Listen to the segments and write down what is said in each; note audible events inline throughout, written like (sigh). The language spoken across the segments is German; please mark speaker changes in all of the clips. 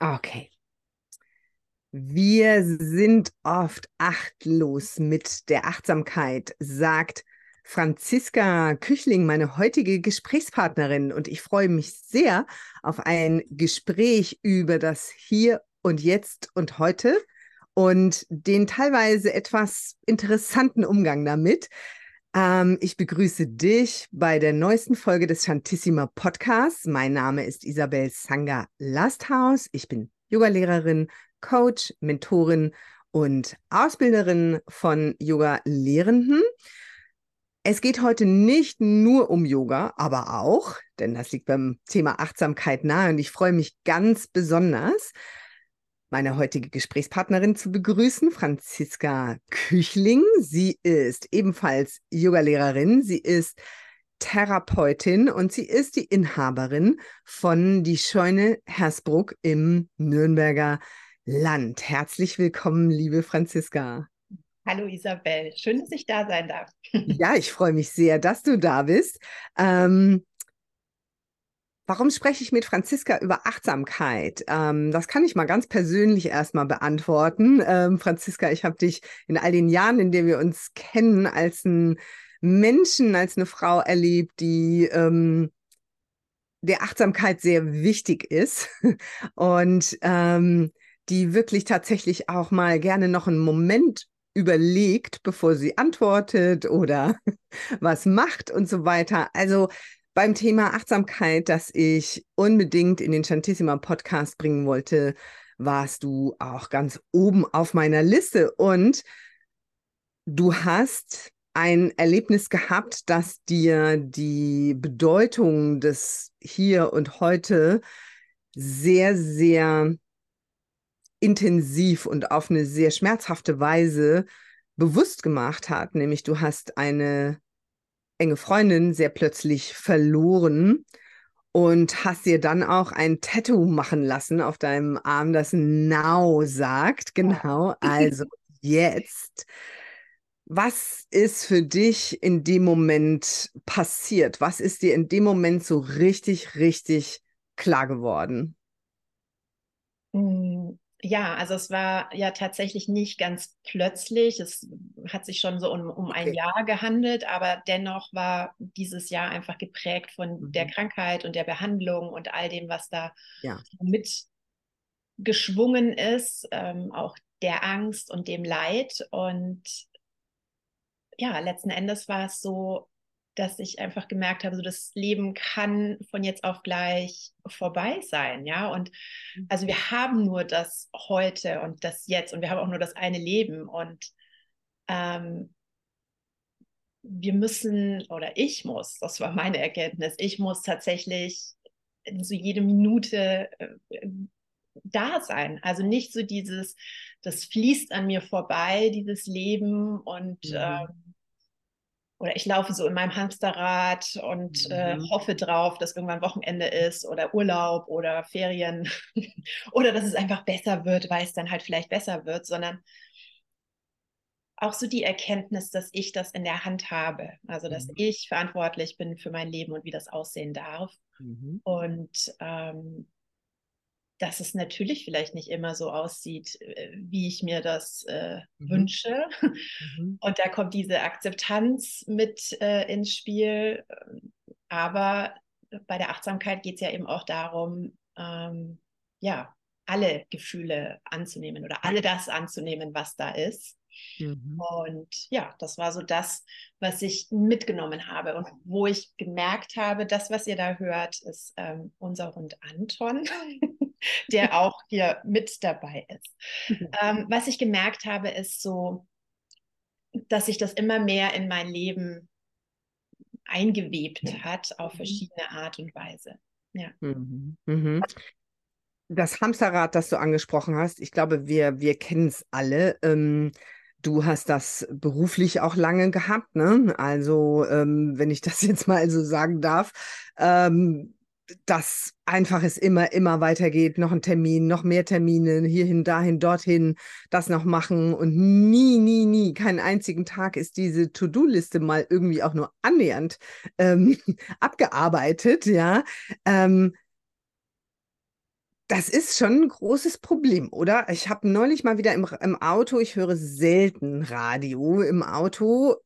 Speaker 1: Okay. Wir sind oft achtlos mit der Achtsamkeit, sagt Franziska Küchling, meine heutige Gesprächspartnerin. Und ich freue mich sehr auf ein Gespräch über das Hier und Jetzt und heute und den teilweise etwas interessanten Umgang damit. Ähm, ich begrüße dich bei der neuesten Folge des Shantissima Podcasts. Mein Name ist Isabel Sanga Lasthaus. Ich bin Yogalehrerin, Coach, Mentorin und Ausbilderin von Yoga-Lehrenden. Es geht heute nicht nur um Yoga, aber auch, denn das liegt beim Thema Achtsamkeit nahe und ich freue mich ganz besonders, meine heutige Gesprächspartnerin zu begrüßen, Franziska Küchling. Sie ist ebenfalls Yogalehrerin. Sie ist Therapeutin und sie ist die Inhaberin von Die Scheune Hersbruck im Nürnberger Land. Herzlich willkommen, liebe Franziska.
Speaker 2: Hallo Isabel, schön, dass ich da sein darf.
Speaker 1: ja, ich freue mich sehr, dass du da bist. Ähm, Warum spreche ich mit Franziska über Achtsamkeit? Ähm, das kann ich mal ganz persönlich erstmal beantworten. Ähm, Franziska, ich habe dich in all den Jahren, in denen wir uns kennen, als ein Menschen, als eine Frau erlebt, die ähm, der Achtsamkeit sehr wichtig ist (laughs) und ähm, die wirklich tatsächlich auch mal gerne noch einen Moment überlegt, bevor sie antwortet oder (laughs) was macht und so weiter. Also beim Thema Achtsamkeit, das ich unbedingt in den Chantissima Podcast bringen wollte, warst du auch ganz oben auf meiner Liste und du hast ein Erlebnis gehabt, das dir die Bedeutung des Hier und Heute sehr, sehr intensiv und auf eine sehr schmerzhafte Weise bewusst gemacht hat. Nämlich du hast eine enge Freundin sehr plötzlich verloren und hast dir dann auch ein Tattoo machen lassen auf deinem Arm, das Now sagt. Genau, also jetzt. Was ist für dich in dem Moment passiert? Was ist dir in dem Moment so richtig, richtig klar geworden?
Speaker 2: Ja, also es war ja tatsächlich nicht ganz plötzlich. Es hat sich schon so um, um ein Jahr gehandelt, aber dennoch war dieses Jahr einfach geprägt von mhm. der Krankheit und der Behandlung und all dem, was da ja. mitgeschwungen ist, ähm, auch der Angst und dem Leid. Und ja, letzten Endes war es so, dass ich einfach gemerkt habe, so das Leben kann von jetzt auf gleich vorbei sein, ja. Und mhm. also wir haben nur das heute und das jetzt und wir haben auch nur das eine Leben und ähm, wir müssen oder ich muss, das war meine Erkenntnis, ich muss tatsächlich so jede Minute äh, da sein. Also nicht so dieses, das fließt an mir vorbei, dieses Leben und mhm. ähm, oder ich laufe so in meinem Hamsterrad und äh, mhm. äh, hoffe drauf, dass irgendwann Wochenende ist oder Urlaub oder Ferien (laughs) oder dass es einfach besser wird, weil es dann halt vielleicht besser wird, sondern auch so die Erkenntnis, dass ich das in der Hand habe, also dass mhm. ich verantwortlich bin für mein Leben und wie das aussehen darf. Mhm. Und ähm, dass es natürlich vielleicht nicht immer so aussieht, äh, wie ich mir das äh, mhm. wünsche. Mhm. Und da kommt diese Akzeptanz mit äh, ins Spiel. Aber bei der Achtsamkeit geht es ja eben auch darum, ähm, ja, alle Gefühle anzunehmen oder alle das anzunehmen, was da ist. Mhm. Und ja, das war so das, was ich mitgenommen habe und wo ich gemerkt habe, das, was ihr da hört, ist ähm, unser Hund Anton, (laughs) der (laughs) auch hier mit dabei ist. Mhm. Ähm, was ich gemerkt habe, ist so, dass sich das immer mehr in mein Leben eingewebt hat auf mhm. verschiedene Art und Weise. Ja. Mhm.
Speaker 1: Mhm. Das Hamsterrad, das du angesprochen hast, ich glaube, wir, wir kennen es alle. Ähm, Du hast das beruflich auch lange gehabt, ne? Also, ähm, wenn ich das (laughs) jetzt mal so sagen darf, ähm, dass einfach es immer, immer weitergeht, noch ein Termin, noch mehr Termine, hierhin, dahin, dorthin, das noch machen und nie, nie, nie, keinen einzigen Tag ist diese To-Do-Liste mal irgendwie auch nur annähernd ähm, (laughs) abgearbeitet, ja. Ähm, das ist schon ein großes Problem, oder? Ich habe neulich mal wieder im, im Auto, ich höre selten Radio im Auto,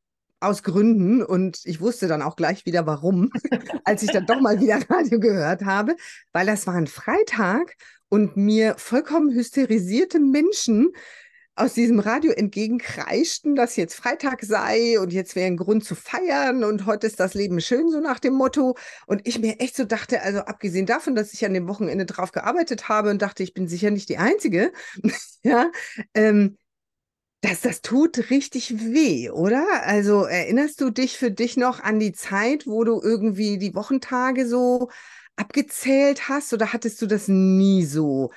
Speaker 1: aus Gründen und ich wusste dann auch gleich wieder warum, (laughs) als ich dann doch mal wieder Radio gehört habe, weil das war ein Freitag und mir vollkommen hysterisierte Menschen aus diesem Radio entgegenkreischten, dass jetzt Freitag sei und jetzt wäre ein Grund zu feiern und heute ist das Leben schön, so nach dem Motto. Und ich mir echt so dachte, also abgesehen davon, dass ich an dem Wochenende drauf gearbeitet habe und dachte, ich bin sicher nicht die Einzige, (laughs) ja, ähm, dass das tut richtig weh, oder? Also erinnerst du dich für dich noch an die Zeit, wo du irgendwie die Wochentage so abgezählt hast oder hattest du das nie so?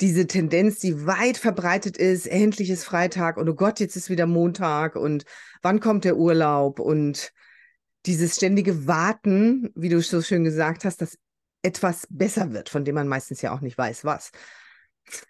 Speaker 1: diese Tendenz, die weit verbreitet ist, endlich ist Freitag und oh Gott, jetzt ist wieder Montag und wann kommt der Urlaub und dieses ständige Warten, wie du so schön gesagt hast, dass etwas besser wird, von dem man meistens ja auch nicht weiß, was.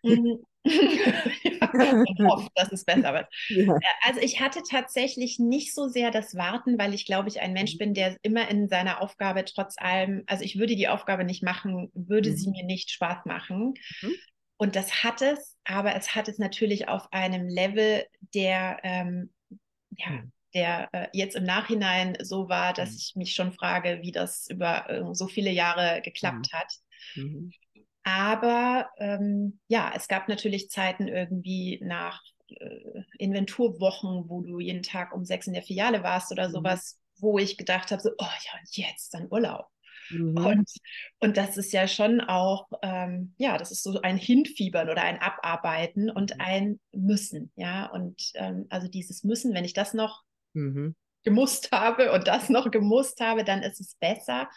Speaker 2: Mhm. (laughs) (laughs) man hofft, dass es besser wird. Ja. Äh, also ich hatte tatsächlich nicht so sehr das Warten, weil ich glaube, ich ein Mensch mhm. bin, der immer in seiner Aufgabe trotz allem, also ich würde die Aufgabe nicht machen, würde mhm. sie mir nicht Spaß machen. Mhm. Und das hat es, aber es hat es natürlich auf einem Level, der, ähm, ja, hm. der äh, jetzt im Nachhinein so war, dass mhm. ich mich schon frage, wie das über äh, so viele Jahre geklappt mhm. hat. Mhm. Aber ähm, ja, es gab natürlich Zeiten irgendwie nach äh, Inventurwochen, wo du jeden Tag um sechs in der Filiale warst oder mhm. sowas, wo ich gedacht habe, so, oh ja, jetzt dann Urlaub. Mhm. Und, und das ist ja schon auch, ähm, ja, das ist so ein Hinfiebern oder ein Abarbeiten und mhm. ein Müssen, ja. Und ähm, also dieses Müssen, wenn ich das noch mhm. gemusst habe und das noch gemusst habe, dann ist es besser.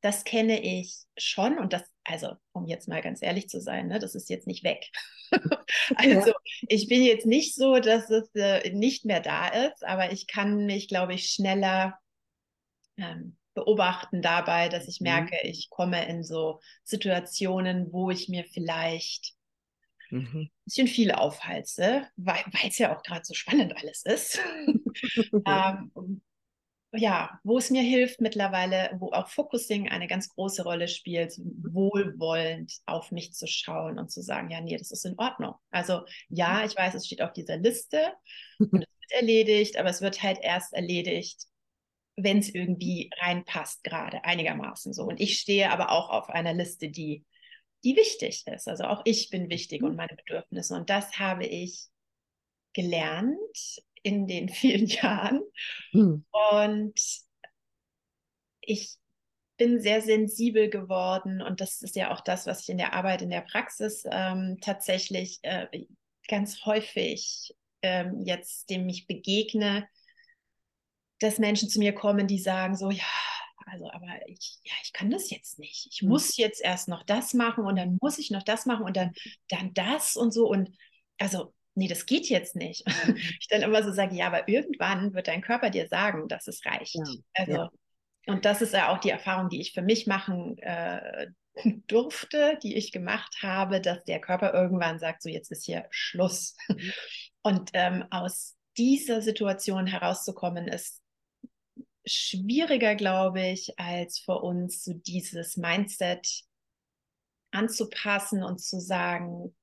Speaker 2: Das kenne ich schon und das, also um jetzt mal ganz ehrlich zu sein, ne, das ist jetzt nicht weg. (laughs) also ja. ich bin jetzt nicht so, dass es äh, nicht mehr da ist, aber ich kann mich, glaube ich, schneller ähm, beobachten dabei, dass ich mhm. merke, mhm. ich komme in so Situationen, wo ich mir vielleicht mhm. ein bisschen viel aufhalse, weil es ja auch gerade so spannend alles ist. (laughs) ähm, ja, wo es mir hilft mittlerweile, wo auch Focusing eine ganz große Rolle spielt, wohlwollend auf mich zu schauen und zu sagen, ja, nee, das ist in Ordnung. Also ja, mhm. ich weiß, es steht auf dieser Liste und (laughs) es wird erledigt, aber es wird halt erst erledigt, wenn es irgendwie reinpasst, gerade einigermaßen so. Und ich stehe aber auch auf einer Liste, die, die wichtig ist. Also auch ich bin wichtig und mhm. meine Bedürfnisse. Und das habe ich gelernt in den (laughs) vielen Jahren. Mhm. Und ich bin sehr sensibel geworden und das ist ja auch das, was ich in der Arbeit, in der Praxis ähm, tatsächlich äh, ganz häufig ähm, jetzt dem ich begegne, dass Menschen zu mir kommen, die sagen so, ja, also aber ich, ja, ich kann das jetzt nicht. Ich mhm. muss jetzt erst noch das machen und dann muss ich noch das machen und dann, dann das und so. Und also, nee, das geht jetzt nicht. Mhm. (laughs) Ich dann immer so sage, ja, aber irgendwann wird dein Körper dir sagen, dass es reicht. Ja. Also, ja. und das ist ja auch die Erfahrung, die ich für mich machen äh, (laughs) durfte, die ich gemacht habe, dass der Körper irgendwann sagt, so jetzt ist hier Schluss. Mhm. (laughs) Und ähm, aus dieser Situation herauszukommen, ist schwieriger, glaube ich, als für uns so dieses Mindset anzupassen und zu sagen,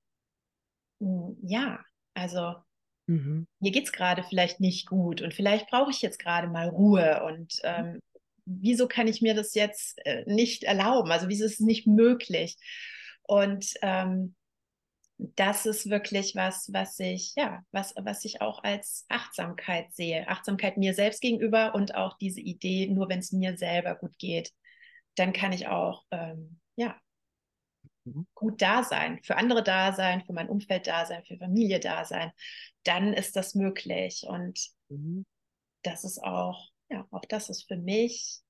Speaker 2: hm, ja, also mhm. mir geht es gerade vielleicht nicht gut und vielleicht brauche ich jetzt gerade mal Ruhe und mhm. ähm, wieso kann ich mir das jetzt äh, nicht erlauben? Also wieso ist es nicht möglich? Und ähm, das ist wirklich was, was ich, ja, was, was ich auch als Achtsamkeit sehe. Achtsamkeit mir selbst gegenüber und auch diese Idee, nur wenn es mir selber gut geht, dann kann ich auch, ähm, ja. Gut da sein, für andere da sein, für mein Umfeld da sein, für Familie da sein. Dann ist das möglich. Und mhm. das ist auch, ja, auch das ist für mich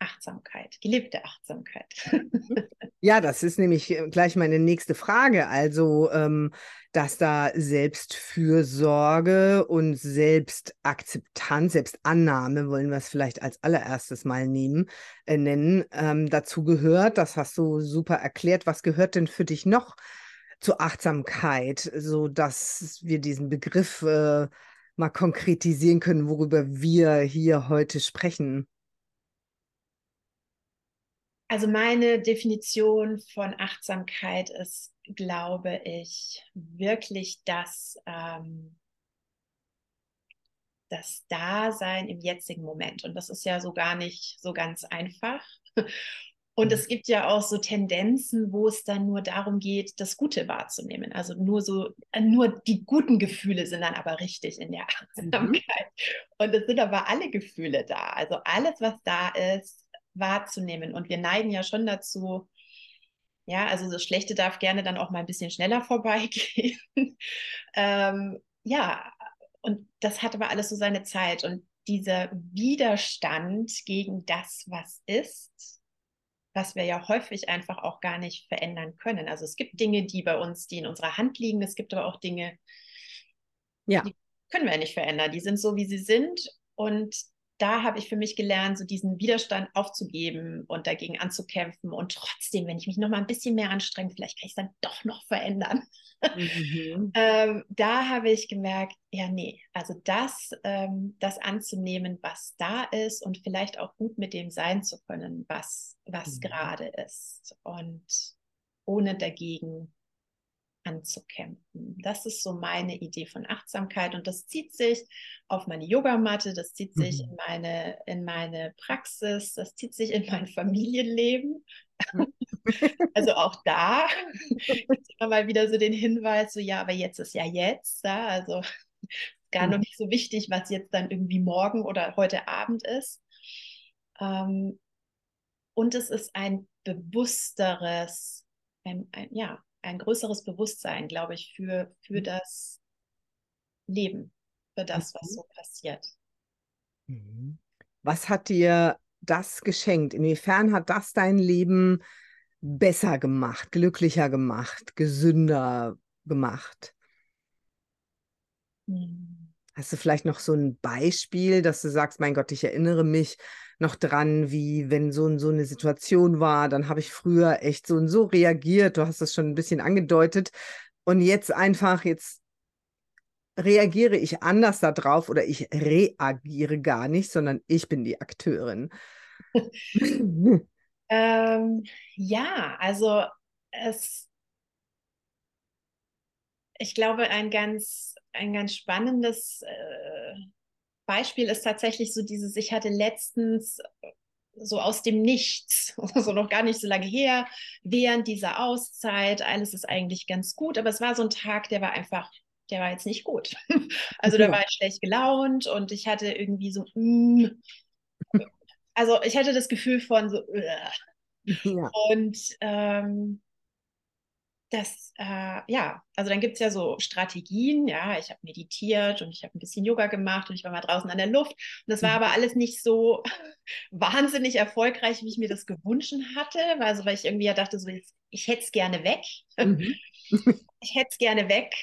Speaker 2: Achtsamkeit, gelebte Achtsamkeit. (laughs)
Speaker 1: Ja, das ist nämlich äh, gleich meine nächste Frage. Also, ähm, dass da Selbstfürsorge und Selbstakzeptanz, Selbstannahme, wollen wir es vielleicht als allererstes mal nehmen, äh, nennen, ähm, dazu gehört. Das hast du super erklärt. Was gehört denn für dich noch zur Achtsamkeit, so dass wir diesen Begriff äh, mal konkretisieren können, worüber wir hier heute sprechen?
Speaker 2: Also meine Definition von Achtsamkeit ist, glaube ich, wirklich das, ähm, das Dasein im jetzigen Moment. Und das ist ja so gar nicht so ganz einfach. Und mhm. es gibt ja auch so Tendenzen, wo es dann nur darum geht, das Gute wahrzunehmen. Also nur so, äh, nur die guten Gefühle sind dann aber richtig in der mhm. Achtsamkeit. Mhm. Und es sind aber alle Gefühle da. Also alles, was da ist, wahrzunehmen. Und wir neigen ja schon dazu, ja, also das Schlechte darf gerne dann auch mal ein bisschen schneller (laughs) vorbeigehen. ähm, ja, und das hat aber alles so seine Zeit. Und dieser Widerstand gegen das, was ist, was wir ja häufig einfach auch gar nicht verändern können. Also es gibt Dinge, die bei uns, die in unserer Hand liegen. Es gibt aber auch Dinge, ja. die können wir ja nicht verändern. Die sind so, wie sie sind. Und da habe ich für mich gelernt, so diesen Widerstand aufzugeben und dagegen anzukämpfen. Und trotzdem, wenn ich mich noch mal ein bisschen mehr anstrenge, vielleicht kann ich es dann doch noch verändern. Mhm. (laughs) ähm, da habe ich gemerkt, ja, nee, also das, ähm, das anzunehmen, was da ist und vielleicht auch gut mit dem sein zu können, was, was mhm. gerade ist. Und ohne dagegen anzukämpfen. Das ist so meine Idee von Achtsamkeit und das zieht sich auf meine Yogamatte, das zieht sich mhm. in, meine, in meine Praxis, das zieht sich in mein (laughs) Familienleben. Mhm. (laughs) also auch da immer mal wieder so den Hinweis, so ja, aber jetzt ist ja jetzt, ja, also gar noch mhm. nicht so wichtig, was jetzt dann irgendwie morgen oder heute Abend ist. Ähm, und es ist ein bewussteres, ein, ein, ja, ein größeres Bewusstsein, glaube ich, für, für mhm. das Leben, für das, was mhm. so passiert.
Speaker 1: Mhm. Was hat dir das geschenkt? Inwiefern hat das dein Leben besser gemacht, glücklicher gemacht, gesünder gemacht? Hast du vielleicht noch so ein Beispiel, dass du sagst, mein Gott, ich erinnere mich noch dran, wie wenn so, so eine Situation war, dann habe ich früher echt so und so reagiert. Du hast das schon ein bisschen angedeutet. Und jetzt einfach, jetzt reagiere ich anders darauf oder ich reagiere gar nicht, sondern ich bin die Akteurin. (laughs)
Speaker 2: ähm, ja, also es, ich glaube, ein ganz, ein ganz spannendes äh, Beispiel ist tatsächlich so dieses, ich hatte letztens äh, so aus dem Nichts, (laughs) so noch gar nicht so lange her, während dieser Auszeit, alles ist eigentlich ganz gut, aber es war so ein Tag, der war einfach, der war jetzt nicht gut. (laughs) Also da war ich schlecht gelaunt und ich hatte irgendwie so, mm, also ich hatte das Gefühl von so, (laughs) ja. und ähm, das, äh, ja, also dann gibt es ja so Strategien, ja, ich habe meditiert und ich habe ein bisschen Yoga gemacht und ich war mal draußen an der Luft. Und das war mhm. aber alles nicht so (laughs) wahnsinnig erfolgreich, wie ich mir das gewünscht hatte, also weil ich irgendwie ja dachte, so, jetzt, ich hätte es gerne weg. Mhm. (laughs) ich hätte es gerne weg.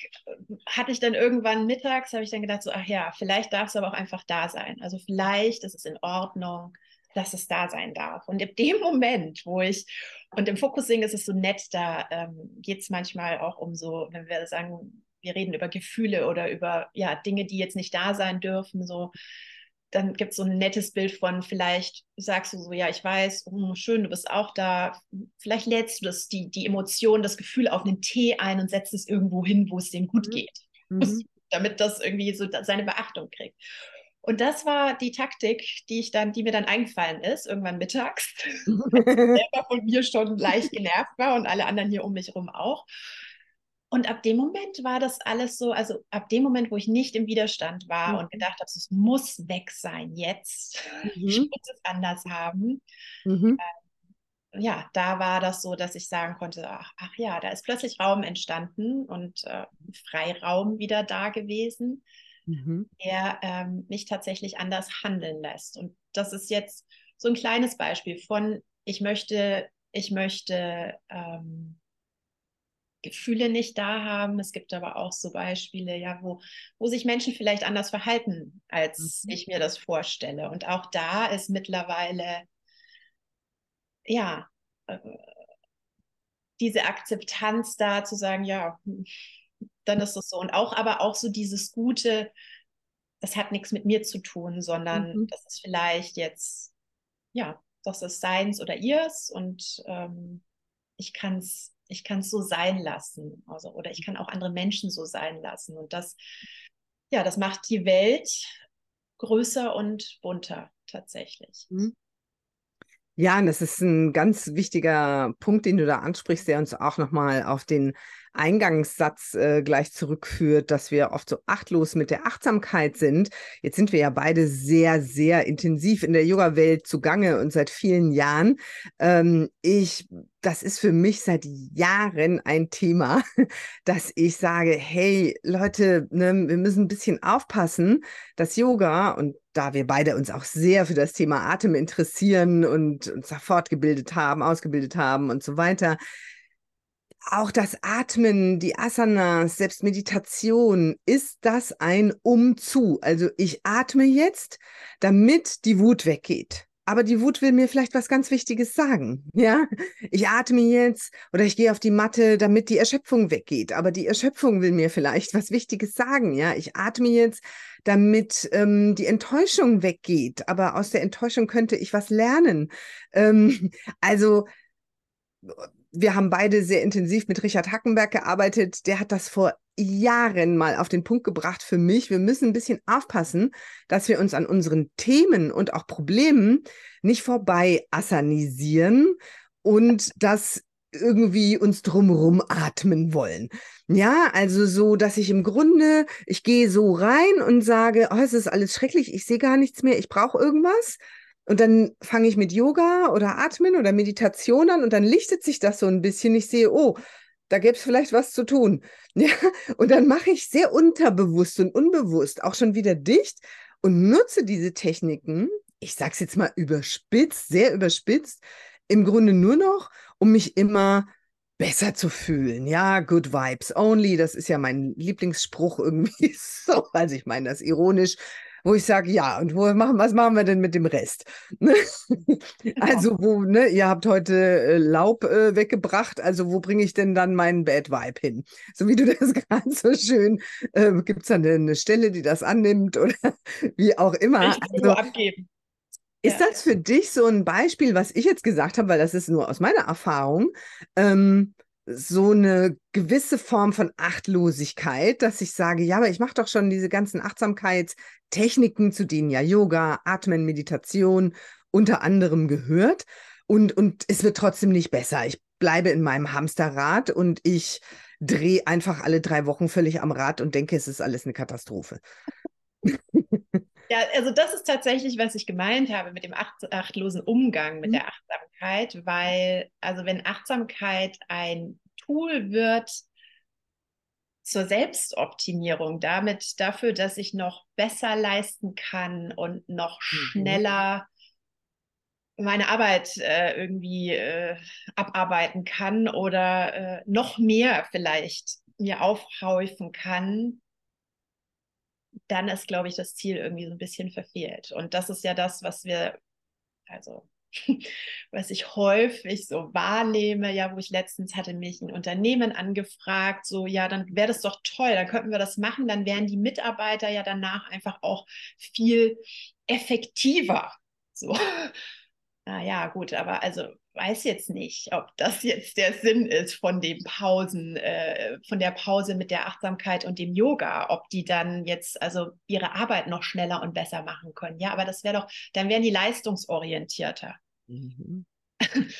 Speaker 2: Hatte ich dann irgendwann mittags, habe ich dann gedacht, so, ach ja, vielleicht darf es aber auch einfach da sein. Also vielleicht ist es in Ordnung dass es da sein darf. Und in dem (laughs) Moment, wo ich, und im Focusing ist es so nett, da ähm, geht es manchmal auch um so, wenn wir sagen, wir reden über Gefühle oder über ja, Dinge, die jetzt nicht da sein dürfen, so, dann gibt es so ein nettes Bild von, vielleicht sagst du so, ja, ich weiß, oh, schön, du bist auch da. Vielleicht lädst du das, die, die Emotion, das Gefühl auf einen Tee ein und setzt es irgendwo hin, wo es dem gut mhm. geht. Mhm. (laughs) Damit das irgendwie so seine Beachtung kriegt. Und das war die Taktik, die ich dann, die mir dann eingefallen ist, irgendwann mittags. (laughs) (laughs) selber von mir schon leicht genervt war und alle anderen hier um mich herum auch. Und ab dem Moment war das alles so, also ab dem Moment, wo ich nicht im Widerstand war mhm. und gedacht habe, es muss weg sein jetzt, (laughs) mhm. ich muss es anders haben. Mhm. Ähm, ja, da war das so, dass ich sagen konnte, ach, ach ja, da ist plötzlich Raum entstanden und äh, Freiraum wieder da gewesen mhm. der ähm, mich tatsächlich anders handeln lässt. Und das ist jetzt so ein kleines Beispiel von, ich möchte, ich möchte ähm, Gefühle nicht da haben. Es gibt aber auch so Beispiele, ja, wo, wo sich Menschen vielleicht anders verhalten, als mhm. ich mir das vorstelle. Und auch da ist mittlerweile, ja, äh, diese Akzeptanz da zu sagen, ja, dann ist es so. Und auch, aber auch so dieses Gute, das hat nichts mit mir zu tun, sondern mhm. das ist vielleicht jetzt, ja, das ist seins oder ihrs und ähm, ich kann es ich kann's so sein lassen. Also, oder ich kann auch andere Menschen so sein lassen. Und das, ja, das macht die Welt größer und bunter tatsächlich. Mhm.
Speaker 1: Ja, und das ist ein ganz wichtiger Punkt, den du da ansprichst, der uns auch nochmal auf den Eingangssatz äh, gleich zurückführt, dass wir oft so achtlos mit der Achtsamkeit sind. Jetzt sind wir ja beide sehr, sehr intensiv in der Yoga-Welt zugange und seit vielen Jahren. Ähm, ich, das ist für mich seit Jahren ein Thema, (laughs) dass ich sage, hey Leute, ne, wir müssen ein bisschen aufpassen, dass Yoga und da wir beide uns auch sehr für das Thema Atem interessieren und uns da fortgebildet haben, ausgebildet haben und so weiter, auch das Atmen, die Asanas, selbst Meditation, ist das ein Umzu. Also ich atme jetzt, damit die Wut weggeht. Aber die Wut will mir vielleicht was ganz Wichtiges sagen. (laughs) Ja, ich atme jetzt oder ich gehe auf die Matte, damit die Erschöpfung weggeht. Aber die Erschöpfung will mir vielleicht (laughs) was Wichtiges sagen. Ja, ich atme jetzt, damit ähm, die Enttäuschung weggeht. Aber aus der Enttäuschung könnte ich was lernen. Ähm, (laughs) also wir haben beide sehr intensiv mit Richard Hackenberg gearbeitet. Der hat das vor Jahren mal auf den Punkt gebracht für mich. Wir müssen ein bisschen aufpassen, dass wir uns an unseren Themen und auch Problemen nicht vorbei assanisieren und das irgendwie uns drumherum atmen wollen. Ja, also so, dass ich im Grunde, ich gehe so rein und sage, oh, es ist alles schrecklich, ich sehe gar nichts mehr, ich brauche irgendwas. Und dann fange ich mit Yoga oder Atmen oder Meditation an und dann lichtet sich das so ein bisschen. Ich sehe, oh, da gäbe es vielleicht was zu tun. (laughs) Ja? Und dann mache ich sehr unterbewusst und unbewusst auch schon wieder dicht und nutze diese Techniken, ich sage es jetzt mal überspitzt, sehr überspitzt, im Grunde nur noch, um mich immer besser zu fühlen. Ja, good vibes only, das ist ja mein Lieblingsspruch irgendwie (laughs) so. Also ich meine das ironisch, wo ich sage, ja, und wo machen, was machen wir denn mit dem Rest? (laughs) Also, wo, ne, ihr habt heute äh, Laub äh, weggebracht, also wo bringe ich denn dann meinen Bad Vibe hin? So wie du (laughs) das gerade so schön, äh, gibt es dann eine Stelle, die das annimmt oder (laughs) wie auch immer.
Speaker 2: Ich also, abgeben.
Speaker 1: Ist ja. das für dich so ein Beispiel, was ich jetzt gesagt habe, weil das ist nur aus meiner Erfahrung, ähm, so eine gewisse Form von Achtlosigkeit, dass ich sage, ja, aber ich mache doch schon diese ganzen Achtsamkeitstechniken, zu denen ja Yoga, Atmen, Meditation unter anderem gehört. Und, und es wird trotzdem nicht besser. Ich bleibe in meinem Hamsterrad und ich drehe einfach alle drei Wochen völlig am Rad und denke, es ist alles eine Katastrophe. (laughs)
Speaker 2: Ja, also das ist tatsächlich, was ich gemeint habe mit dem acht, achtlosen Umgang mit mhm. der Achtsamkeit, weil, also wenn Achtsamkeit ein Tool wird zur Selbstoptimierung, damit dafür, dass ich noch besser leisten kann und noch mhm. schneller meine Arbeit äh, irgendwie äh, abarbeiten kann oder äh, noch mehr vielleicht mir aufhäufen kann, dann ist, glaube ich, das Ziel irgendwie so ein bisschen verfehlt. Und das ist ja das, was wir, also (laughs) was ich häufig so wahrnehme, ja, wo ich letztens hatte mich ein Unternehmen angefragt, so, ja, dann wäre das doch toll, dann könnten wir das machen, dann wären die Mitarbeiter ja danach einfach auch viel effektiver. So. (laughs) Naja, gut, aber also weiß jetzt nicht, ob das jetzt der Sinn ist von den Pausen, äh, von der Pause mit der Achtsamkeit und dem Yoga, ob die dann jetzt also ihre Arbeit noch schneller und besser machen können. Ja, aber das wäre doch, dann wären die leistungsorientierter. Mhm. (laughs)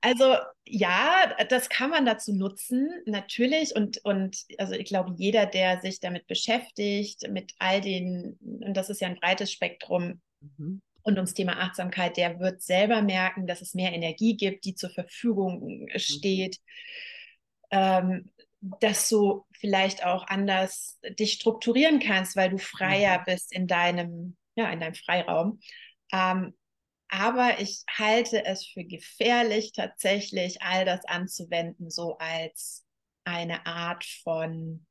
Speaker 2: Also ja, das kann man dazu nutzen, natürlich. Und, und also ich glaube, jeder, der sich damit beschäftigt, mit all den, und das ist ja ein breites Spektrum, mhm und ums Thema Achtsamkeit, der wird selber merken, dass es mehr Energie gibt, die zur Verfügung mhm. steht, ähm, dass du vielleicht auch anders dich strukturieren kannst, weil du freier mhm. bist in deinem, ja, in deinem Freiraum. Ähm, aber ich halte es für gefährlich, tatsächlich all das anzuwenden, so als eine Art von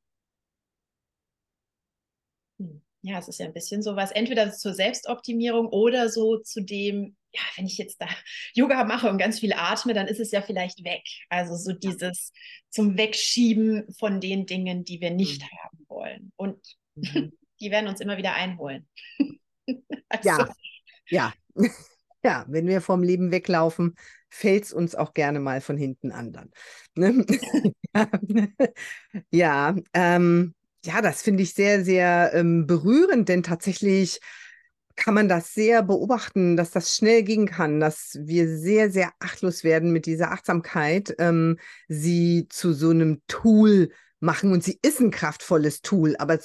Speaker 2: hm, ja, es ist ja ein bisschen sowas, entweder zur Selbstoptimierung oder so zu dem, ja, wenn ich jetzt da (laughs) Yoga mache und ganz viel atme, dann ist es ja vielleicht weg. Also so dieses zum Wegschieben von den Dingen, die wir nicht mhm. haben wollen. Und mhm. (laughs) die werden uns immer wieder einholen. (laughs)
Speaker 1: also. Ja, ja, ja, wenn wir vom Leben weglaufen, fällt es uns auch gerne mal von hinten an dann. Ne? ja, ähm, ja, das finde ich sehr, sehr ähm, berührend, denn tatsächlich kann man das sehr beobachten, dass das schnell gehen kann, dass wir sehr, sehr achtlos werden mit dieser Achtsamkeit, ähm, sie zu so einem Tool machen. Und sie ist ein kraftvolles Tool, aber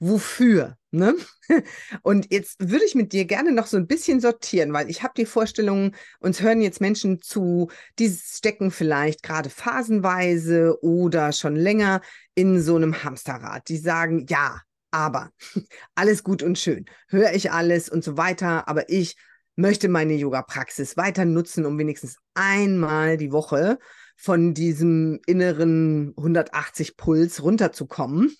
Speaker 1: wofür? Ne? (laughs) Und jetzt würde ich mit dir gerne noch so ein bisschen sortieren, weil ich habe die Vorstellung, uns hören jetzt Menschen zu, die stecken vielleicht gerade phasenweise oder schon länger in so einem Hamsterrad. Die sagen, ja, aber (laughs) alles gut und schön, höre ich alles und so weiter, aber ich möchte meine Yoga-Praxis weiter nutzen, um wenigstens einmal die Woche von diesem inneren 180 Puls runterzukommen.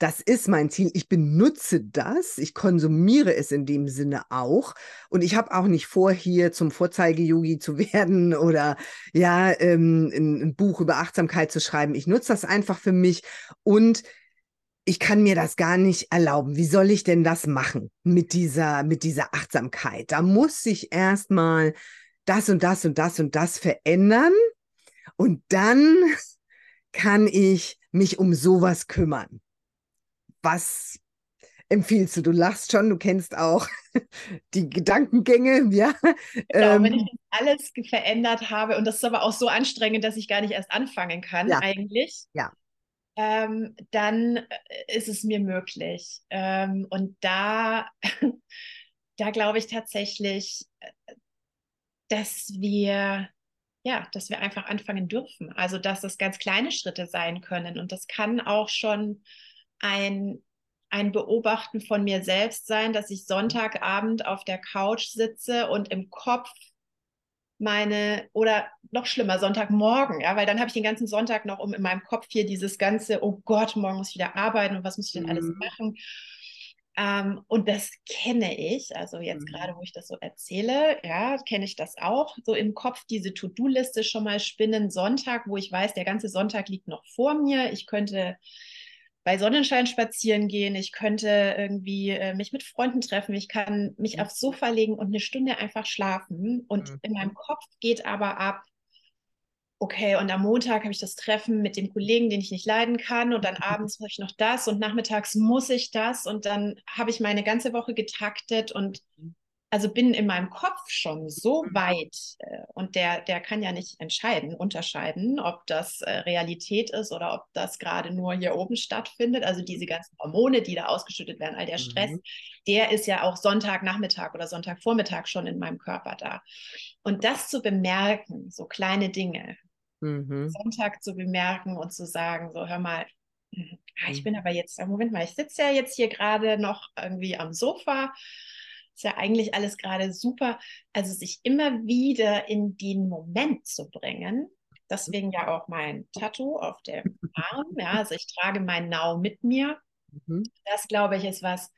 Speaker 1: Das ist mein Ziel. Ich benutze das. Ich konsumiere es in dem Sinne auch. Und ich habe auch nicht vor, hier zum Vorzeige-Yogi zu (laughs) werden oder ja, ähm, ein, ein Buch über Achtsamkeit zu schreiben. Ich nutze das einfach für mich und ich kann mir das gar nicht erlauben. Wie soll ich denn das machen mit dieser, mit dieser Achtsamkeit? Da muss sich erstmal das und das und das und das verändern. Und dann (laughs) kann ich mich um sowas kümmern. Was empfiehlst du? Du lachst schon, du kennst auch (laughs) die Gedankengänge, ja.
Speaker 2: Genau, ähm, wenn ich alles verändert habe, und das ist aber auch so anstrengend, dass ich gar nicht erst anfangen kann, ja. eigentlich.
Speaker 1: Ja
Speaker 2: ähm, dann äh, ist es mir möglich. Ähm, und da, (laughs) da glaube ich tatsächlich, äh, dass wir, ja, dass wir einfach anfangen dürfen. Also, dass es ganz kleine Schritte sein können. Und das kann auch schon ein, ein Beobachten von mir selbst sein, dass ich Sonntagabend auf der Couch sitze und im Kopf meine, oder noch schlimmer, Sonntagmorgen, ja, weil dann habe ich den ganzen Sonntag noch um in meinem Kopf hier dieses ganze, oh Gott, morgen muss ich wieder arbeiten und was muss ich denn mhm. alles machen? Ähm, und das kenne ich, also jetzt mhm. gerade, wo ich das so erzähle, ja, kenne ich das auch, so im Kopf diese To-Do-Liste schon mal spinnen, Sonntag, wo ich weiß, der ganze Sonntag liegt noch vor mir, ich könnte bei Sonnenschein spazieren gehen, ich könnte irgendwie äh, mich mit Freunden treffen, ich kann mich mhm. aufs Sofa legen und eine Stunde einfach schlafen. Und mhm. in meinem Kopf geht aber ab, okay, und am Montag habe ich das Treffen mit dem Kollegen, den ich nicht leiden kann, und dann mhm. abends muss ich noch das und nachmittags muss ich das und dann habe ich meine ganze Woche getaktet und mhm also bin in meinem Kopf schon so mhm. weit äh, und der, der kann ja nicht entscheiden, unterscheiden, ob das äh, Realität ist oder ob das gerade nur hier oben stattfindet. Also diese ganzen Hormone, die da ausgeschüttet werden, all der Stress, mhm. der ist ja auch Sonntagnachmittag oder Sonntagvormittag schon in meinem Körper da. Und das zu bemerken, so kleine Dinge, mhm. Sonntag zu bemerken und zu sagen, so hör mal, hm, ah, ich bin mhm. aber jetzt, Moment mal, ich sitze ja jetzt hier gerade noch irgendwie am Sofa ist ja eigentlich alles gerade super. Also sich immer wieder in den Moment zu bringen. Deswegen ja auch mein Tattoo auf dem Arm. Ja, also ich trage mein Now mit mir. Mhm. Das glaube ich ist was,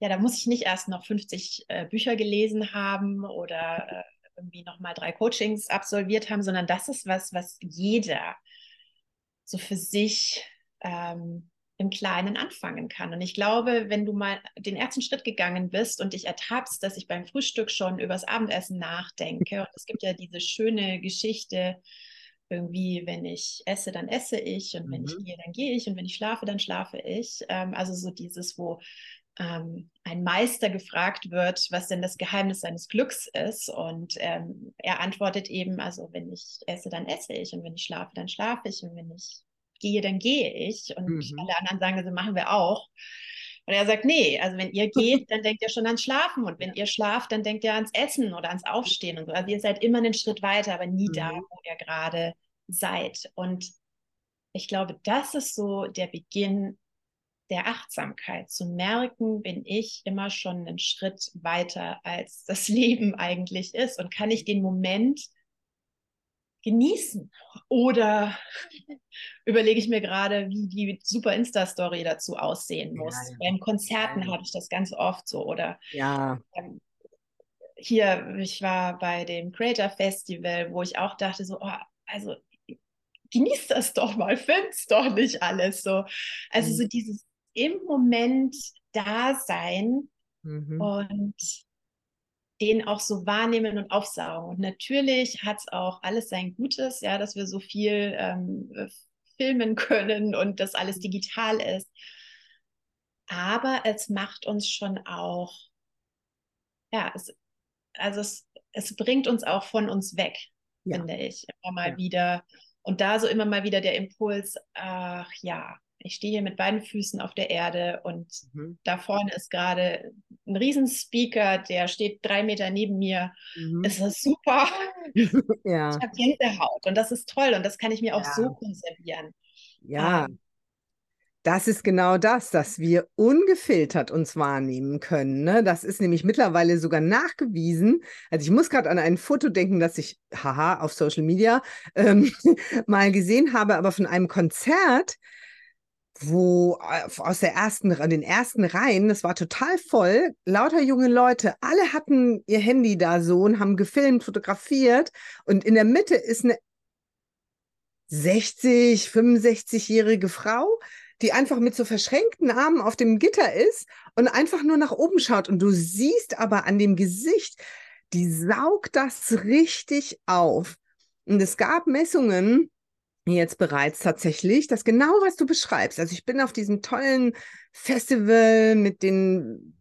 Speaker 2: ja, da muss ich nicht erst noch 50 äh, Bücher gelesen haben oder äh, irgendwie nochmal drei Coachings absolviert haben, sondern das ist was, was jeder so für sich ähm, im Kleinen anfangen kann. Und ich glaube, wenn du mal den ersten Schritt gegangen bist und dich ertappst, dass ich beim Frühstück schon übers Abendessen nachdenke, und es gibt ja diese schöne Geschichte, irgendwie, wenn ich esse, dann esse ich und wenn ich mhm. gehe, dann gehe ich und wenn ich schlafe, dann schlafe ich. Ähm, also so dieses, wo ähm, ein Meister gefragt wird, was denn das Geheimnis seines Glücks ist. Und ähm, er antwortet eben, also wenn ich esse, dann esse ich und wenn ich schlafe, dann schlafe ich und wenn ich gehe, dann gehe ich. Und mhm. alle anderen sagen, das machen wir auch. Und er sagt, nee, also wenn ihr geht, (laughs) dann denkt ihr schon ans Schlafen. Und wenn ihr schlaft, dann denkt ihr ans Essen oder ans Aufstehen und so. Also ihr seid immer einen Schritt weiter, aber nie mhm. da, wo ihr gerade seid. Und ich glaube, das ist so der Beginn der Achtsamkeit, zu merken, bin ich immer schon einen Schritt weiter, als das (laughs) Leben eigentlich ist. Und kann ich den Moment genießen? Oder (laughs) überlege ich mir gerade, wie die super Insta-Story dazu aussehen muss? Ja, ja. Beim Konzerten ja. habe ich das ganz oft so. Oder
Speaker 1: ja.
Speaker 2: Ähm, hier, ich war bei dem Creator Festival, wo ich auch dachte, so, oh, also genieß das doch mal, film's doch nicht alles so. Also mhm. so dieses im Moment Dasein mhm. und den auch so wahrnehmen und aufsaugen. Und natürlich hat es auch alles sein Gutes, ja, dass wir so viel ähm, filmen (laughs) können und dass alles digital ist. Aber es macht uns schon auch, ja, es, also es, es bringt uns auch von uns weg, ja. finde ich, immer mal ja. wieder. Und da so immer mal wieder der Impuls, ach ja, ich stehe hier mit beiden Füßen auf der Erde und mhm. da vorne ist gerade ein Riesenspeaker, der steht drei Meter neben mir. Mhm. Es ist super. (laughs) ja. Ich habe Gänsehaut und das ist toll und das kann ich mir auch so konservieren.
Speaker 1: Ja. Ähm, das ist genau das, dass wir ungefiltert uns wahrnehmen können. Ne? Das ist nämlich mittlerweile sogar nachgewiesen. Also ich muss gerade an ein Foto denken, das ich, haha, auf Social Media ähm, (laughs) mal gesehen habe, aber von einem Konzert, wo äh, aus der ersten, den ersten Reihen, das war total voll, lauter junge Leute, alle hatten ihr Handy da so und haben gefilmt, fotografiert und in der Mitte ist eine 60, 65-jährige Frau, die einfach mit so verschränkten Armen auf dem Gitter ist und einfach nur nach oben schaut und du siehst aber an dem Gesicht, die saugt das richtig auf. Und es gab Messungen, jetzt bereits tatsächlich, das genau, was du beschreibst. Also ich bin auf diesem tollen Festival mit den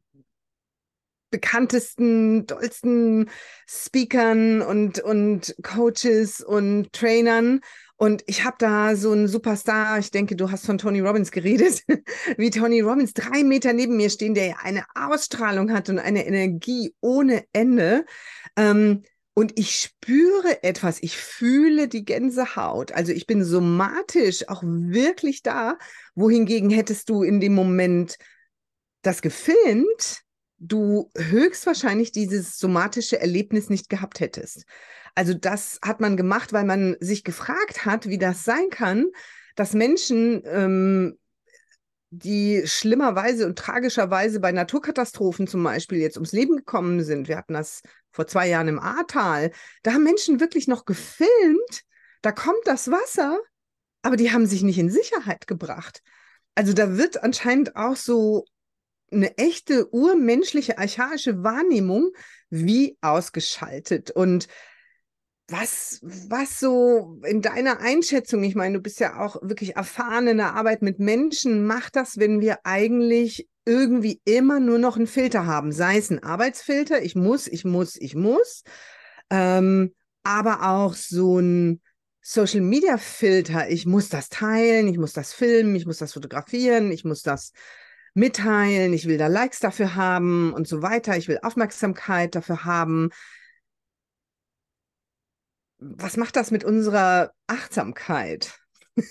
Speaker 1: bekanntesten, tollsten Speakern und, und Coaches und Trainern. Und ich habe da so einen Superstar, ich denke, du hast von Tony Robbins geredet, (laughs) wie Tony Robbins drei Meter neben mir stehen, der ja eine Ausstrahlung hat und eine Energie ohne Ende. Ähm, und ich spüre etwas, ich fühle die Gänsehaut. Also ich bin somatisch auch wirklich da, wohingegen hättest du in dem Moment das gefilmt, du höchstwahrscheinlich dieses somatische Erlebnis nicht gehabt hättest. Also das hat man gemacht, weil man sich gefragt hat, wie das sein kann, dass Menschen ähm, die schlimmerweise und tragischerweise bei Naturkatastrophen zum Beispiel jetzt ums Leben gekommen sind. Wir hatten das vor zwei Jahren im Ahrtal. Da haben Menschen wirklich noch gefilmt. Da kommt das Wasser, aber die haben sich nicht in Sicherheit gebracht. Also da wird anscheinend auch so eine echte urmenschliche, archaische Wahrnehmung wie ausgeschaltet. Und was, was so in deiner Einschätzung, ich meine, du bist ja auch wirklich erfahren in der Arbeit mit Menschen, macht das, wenn wir eigentlich irgendwie immer nur noch einen Filter haben, sei es ein Arbeitsfilter, ich muss, ich muss, ich muss, ähm, aber auch so ein Social Media Filter, ich muss das teilen, ich muss das filmen, ich muss das fotografieren, ich muss das mitteilen, ich will da Likes dafür haben und so weiter, ich will Aufmerksamkeit dafür haben was macht das mit unserer Achtsamkeit? (laughs)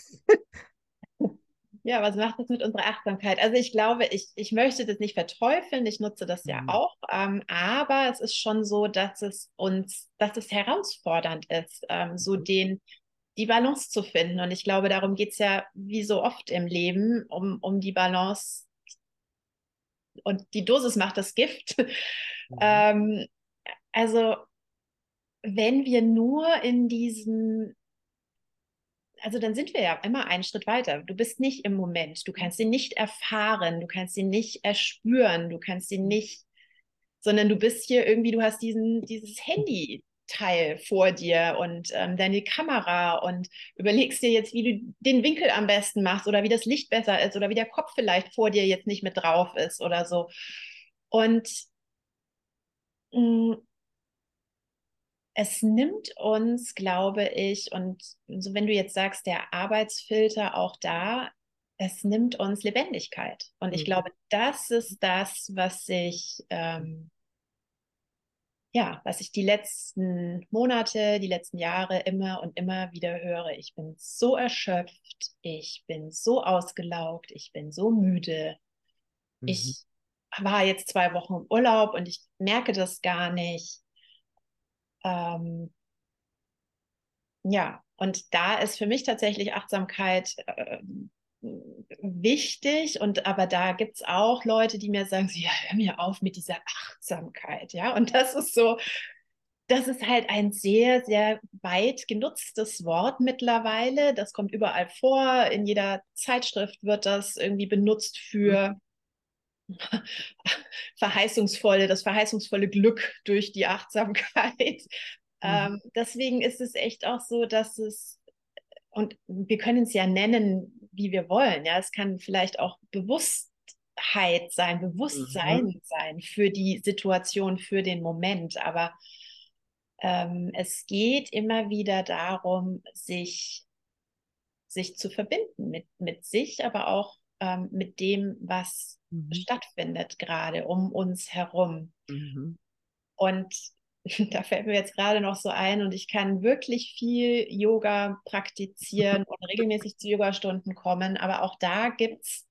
Speaker 2: ja, was macht das mit unserer Achtsamkeit? Also ich glaube, ich, ich möchte das nicht verteufeln, ich nutze das ja mhm. auch, ähm, aber es ist schon so, dass es uns, dass es herausfordernd ist, ähm, so mhm. den, die Balance zu finden. Und ich glaube, darum geht es ja wie so oft im Leben, um, um die Balance und die Dosis macht das Gift. Mhm. Ähm, also wenn wir nur in diesen, also dann sind wir ja immer einen Schritt weiter. Du bist nicht im Moment, du kannst ihn nicht erfahren, du kannst ihn nicht erspüren, du kannst ihn nicht, sondern du bist hier irgendwie, du hast diesen, dieses Handy. Teil vor dir und ähm, deine Kamera und überlegst dir jetzt, wie du den Winkel am besten machst oder wie das Licht besser ist oder wie der Kopf vielleicht vor dir jetzt nicht mit drauf ist oder so. Und mh, mm, es nimmt uns, glaube ich, und so wenn du jetzt sagst, der Arbeitsfilter auch da, es nimmt uns Lebendigkeit. Und ich mhm. glaube, das ist das, was ich, ähm, ja, was ich die letzten Monate, die letzten Jahre immer und immer wieder höre. Ich bin so erschöpft, ich bin so ausgelaugt, ich bin so müde. Mhm. Ich war jetzt zwei Wochen im Urlaub und ich merke das gar nicht. Ähm, ja, und da ist für mich tatsächlich Achtsamkeit äh, wichtig und aber da gibt es auch Leute, die mir sagen, ja, hör mir auf mit dieser Achtsamkeit, ja, und das ist so, das ist halt ein sehr, sehr weit genutztes Wort mittlerweile. Das kommt überall vor. In jeder Zeitschrift wird das irgendwie benutzt für (laughs) verheißungsvolle, das verheißungsvolle Glück durch die Achtsamkeit. Mhm. Ähm, deswegen ist es echt auch so, dass es, und wir können es ja nennen, wie wir wollen. Ja, es kann vielleicht auch Bewusstheit sein, Bewusstsein mhm. sein für die Situation, für den Moment. Aber ähm, es geht immer wieder darum, sich, sich zu verbinden mit, mit sich, aber auch ähm, mit dem, was mhm. stattfindet gerade um uns herum. Mhm. Und (laughs) da fällt mir jetzt gerade noch so ein und ich kann wirklich viel Yoga praktizieren und regelmäßig zu Yogastunden kommen, aber auch da gibt es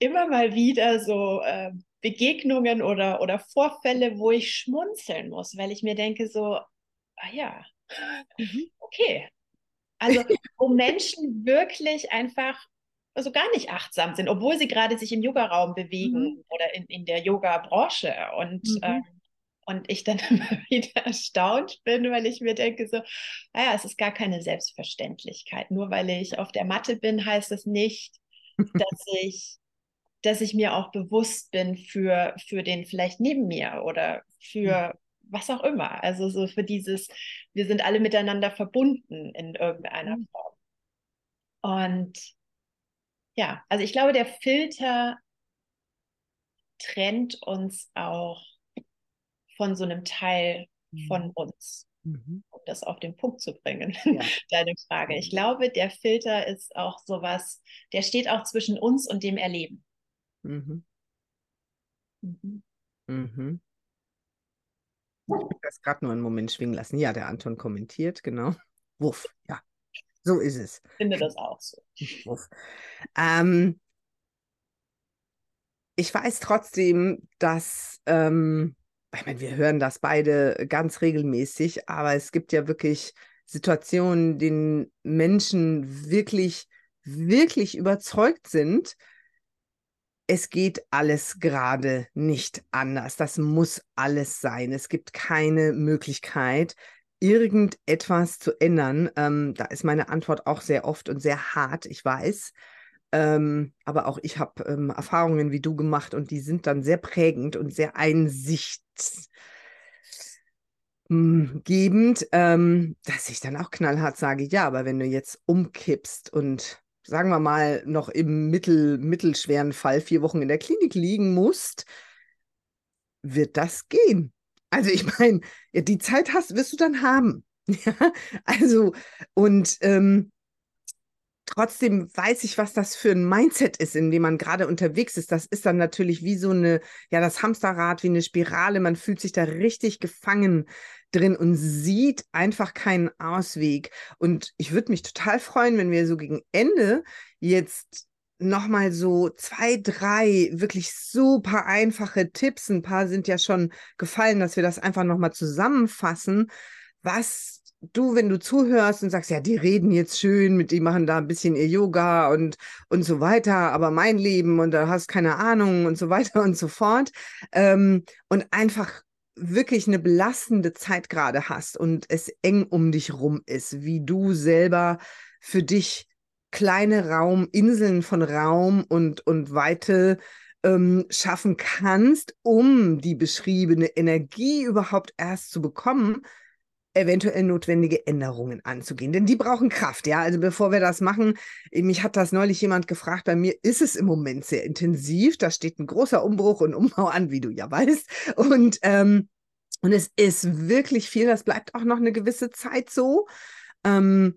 Speaker 2: immer mal wieder so äh, Begegnungen oder, oder Vorfälle, wo ich schmunzeln muss, weil ich mir denke so, ah ja, mhm. okay. Also wo Menschen wirklich einfach also gar nicht achtsam sind, obwohl sie gerade sich im Yogaraum bewegen mhm. oder in, in der Yoga-Branche. Und, mhm. ähm, und ich dann (laughs) immer wieder erstaunt bin, weil ich mir denke, so, naja, es ist gar keine Selbstverständlichkeit. Nur weil ich auf der Matte bin, heißt es nicht, dass (laughs) ich dass ich mir auch bewusst bin für, für den vielleicht neben mir oder für mhm. was auch immer. Also so für dieses, wir sind alle miteinander verbunden in irgendeiner mhm. Form. Und ja, also ich glaube, der Filter trennt uns auch von so einem Teil mhm. von uns, mhm. um das auf den Punkt zu bringen, ja. (laughs) deine Frage. Ich glaube, der Filter ist auch sowas, der steht auch zwischen uns und dem Erleben. Mhm.
Speaker 1: Mhm. Mhm. Ich will das gerade nur einen Moment schwingen lassen. Ja, der Anton kommentiert, genau. Wuff, ja. So ist es.
Speaker 2: Ich finde das auch so.
Speaker 1: Ähm, ich weiß trotzdem, dass, ähm, ich meine, wir hören das beide ganz regelmäßig, aber es gibt ja wirklich Situationen, denen Menschen wirklich, wirklich überzeugt sind, es geht alles gerade nicht anders. Das muss alles sein. Es gibt keine Möglichkeit, irgendetwas zu ändern. Ähm, da ist meine Antwort auch sehr oft und sehr hart, ich weiß. Ähm, aber auch ich habe ähm, Erfahrungen wie du gemacht und die sind dann sehr prägend und sehr einsichtsgebend, ähm, dass ich dann auch knallhart sage, ja, aber wenn du jetzt umkippst und sagen wir mal noch im mittel, mittelschweren Fall vier Wochen in der Klinik liegen musst, wird das gehen. Also ich meine, die Zeit hast, wirst du dann haben. (laughs) Ja, also und ähm, trotzdem weiß ich, was das für ein Mindset ist, in dem man gerade unterwegs ist. Das ist dann natürlich wie so eine, ja, das Hamsterrad, wie eine Spirale. Man fühlt sich da richtig gefangen drin und sieht einfach keinen Ausweg. Und ich würde mich total freuen, wenn wir so gegen Ende jetzt nochmal so zwei, drei wirklich super einfache Tipps, ein paar sind ja schon gefallen, dass wir das einfach nochmal zusammenfassen, was du, wenn du zuhörst und sagst, ja, die reden jetzt schön, mit die machen da ein bisschen ihr Yoga und, und so weiter, aber mein Leben und da hast keine Ahnung und so weiter und so fort. Ähm, und einfach wirklich eine belastende Zeit gerade hast und es eng um dich rum ist, wie du selber für dich kleine Raum, Inseln von Raum und, und Weite ähm, schaffen kannst, um die beschriebene Energie überhaupt erst zu bekommen, eventuell notwendige Änderungen anzugehen. Denn die brauchen Kraft, ja. Also bevor wir das machen, mich hat das neulich jemand gefragt, bei mir ist es im Moment sehr intensiv. Da steht ein großer Umbruch und Umbau an, wie du ja weißt. Und, ähm, und es ist wirklich viel, das bleibt auch noch eine gewisse Zeit so. Ähm,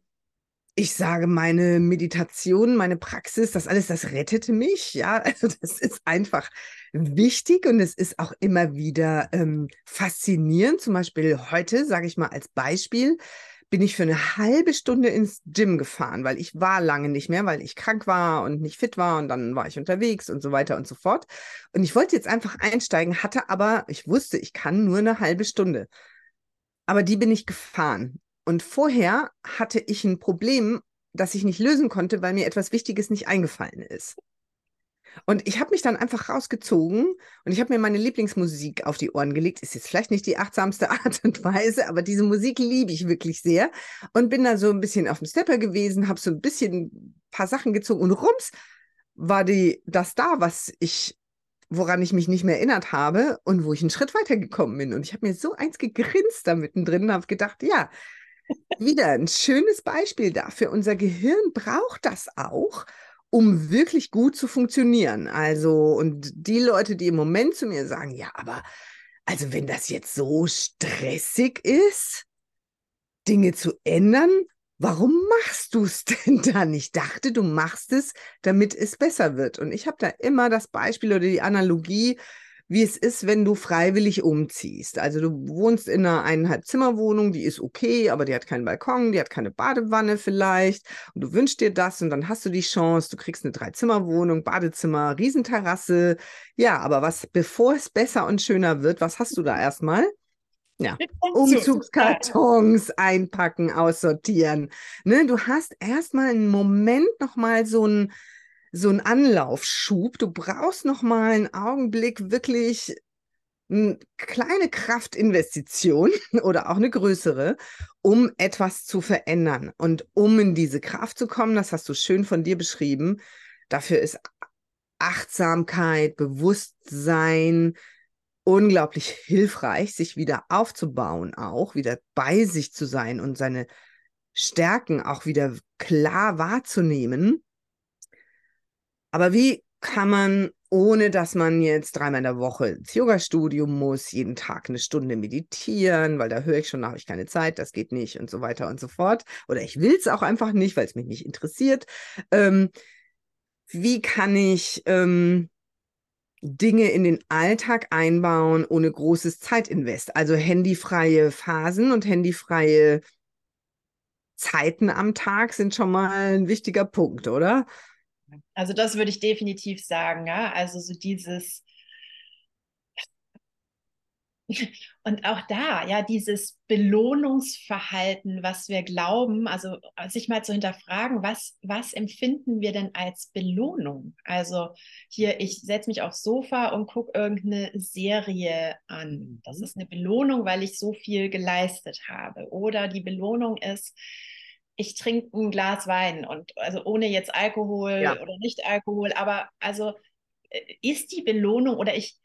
Speaker 1: ich sage, meine Meditation, meine Praxis, das alles, das rettete mich. Ja, (laughs) also das ist einfach wichtig und es ist auch immer wieder ähm, faszinierend. Zum Beispiel heute, sage ich mal als Beispiel, bin ich für eine halbe Stunde ins Gym gefahren, weil ich war lange nicht mehr, weil ich krank war und nicht fit war und dann war ich unterwegs und so weiter und so fort. Und ich wollte jetzt einfach einsteigen, hatte aber, ich wusste, ich kann nur eine halbe Stunde. Aber die bin ich gefahren. Und vorher hatte ich ein Problem, das ich nicht lösen konnte, weil mir etwas Wichtiges nicht eingefallen ist. Und ich habe mich dann einfach rausgezogen und ich habe mir meine Lieblingsmusik auf die Ohren gelegt. Ist jetzt vielleicht nicht die achtsamste (laughs) Art und Weise, aber diese Musik liebe ich wirklich sehr. Und bin da so ein bisschen auf dem Stepper gewesen, habe so ein bisschen ein paar Sachen gezogen und rums war die, das da, was ich, woran ich mich nicht mehr erinnert habe und wo ich einen Schritt weitergekommen bin. Und ich habe mir so eins gegrinst da mittendrin und habe gedacht, ja, wieder ein schönes Beispiel dafür. Unser Gehirn braucht das auch, um wirklich gut zu funktionieren. Also, und die Leute, die im Moment zu mir sagen, ja, aber also wenn das jetzt so stressig ist, Dinge zu ändern, warum machst du es (laughs) denn dann? Ich dachte, du machst es, damit es besser wird. Und ich habe da immer das Beispiel oder die Analogie, wie es ist, wenn du freiwillig umziehst. Also du wohnst in einer Eineinhalb-Zimmer-Wohnung, die ist okay, aber die hat keinen Balkon, die hat keine Badewanne vielleicht. Und du wünschst dir das und dann hast du die Chance, du kriegst eine Drei-Zimmer-Wohnung, Badezimmer, Riesenterrasse. Ja, aber was, bevor es besser und schöner wird, was hast du da erstmal? Ja, Umzugskartons einpacken, aussortieren. Ne, du hast erstmal einen Moment nochmal so ein so ein Anlaufschub. Du brauchst noch mal einen Augenblick wirklich eine kleine Kraftinvestition (laughs) oder auch eine größere, um etwas zu verändern. Und um in diese Kraft zu kommen, das hast du schön von dir beschrieben, dafür ist Achtsamkeit, Bewusstsein unglaublich hilfreich, sich wieder aufzubauen, auch wieder bei sich zu sein und seine Stärken auch wieder klar wahrzunehmen aber wie kann man, ohne dass man jetzt dreimal in der Woche ins Yoga-Studio muss, jeden Tag eine Stunde meditieren, weil da höre ich schon, da habe ich keine Zeit, das geht nicht und so weiter und so fort. Oder ich will es auch einfach nicht, weil es mich nicht interessiert. Ähm, wie kann ich ähm, Dinge in den Alltag einbauen ohne großes Zeitinvest? Also handyfreie Phasen und handyfreie Zeiten am Tag sind schon mal ein wichtiger Punkt, oder?
Speaker 2: Also das würde ich definitiv sagen, ja. Also so dieses (laughs) und auch da, ja, dieses Belohnungsverhalten, was wir glauben, also sich mal zu hinterfragen, was, was empfinden wir denn als Belohnung? Also hier, ich setze mich aufs Sofa und gucke irgendeine Serie an. Das mhm. ist eine Belohnung, weil ich so viel geleistet habe. Oder die Belohnung ist, ich trinke ein Glas Wein und also ohne jetzt Alkohol ja. oder nicht Alkohol, aber also äh, ist die Belohnung oder ich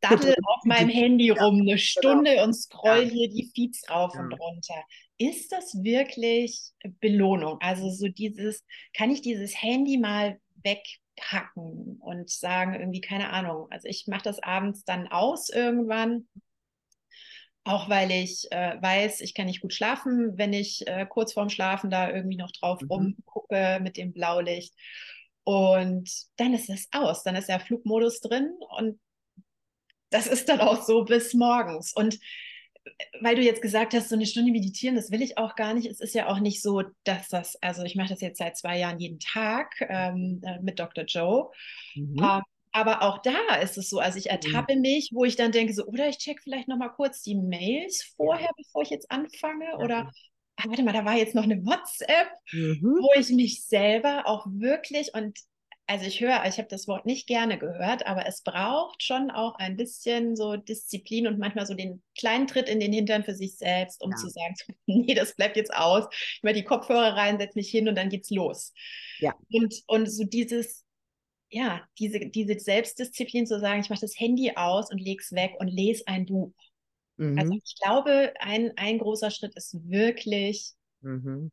Speaker 2: daddel auf meinem Handy ja, rum eine genau. Stunde genau. und scroll ja. hier die Feeds rauf und runter. Ist das wirklich Belohnung? Also so dieses, kann ich dieses Handy mal wegpacken und sagen, irgendwie, keine Ahnung, also ich mache das abends dann aus irgendwann auch weil ich äh, weiß, ich kann nicht gut schlafen, wenn ich äh, kurz vorm Schlafen da irgendwie noch drauf mhm. rumgucke mit dem Blaulicht. Und dann ist es aus, dann ist der Flugmodus drin und das ist dann auch so bis morgens. Und äh, weil du jetzt gesagt hast, so eine Stunde meditieren, das will ich auch gar nicht. Es ist ja auch nicht so, dass das, also ich mache das jetzt seit zwei Jahren jeden Tag ähm, äh, mit Dr. Joe. Mhm. Ähm, aber auch da ist es so, also ich mhm. ertappe mich, wo ich dann denke, so, oder ich check vielleicht nochmal kurz die Mails vorher, bevor ich jetzt anfange. Oder, ah, warte mal, da war jetzt noch eine WhatsApp, mhm. wo ich mich selber auch wirklich und also ich höre, ich habe das Wort nicht gerne gehört, aber es braucht schon auch ein bisschen so Disziplin und manchmal so den kleinen Tritt in den Hintern für sich selbst, um ja. zu sagen, (laughs) nee, das bleibt jetzt aus. Ich mache die Kopfhörer rein, setze mich hin und dann geht's los. Ja. Und, und so dieses, ja, diese, diese Selbstdisziplin zu sagen, ich mache das Handy aus und lege es weg und lese ein Buch. Also mhm. Also ich glaube, ein, ein großer Schritt ist wirklich mhm.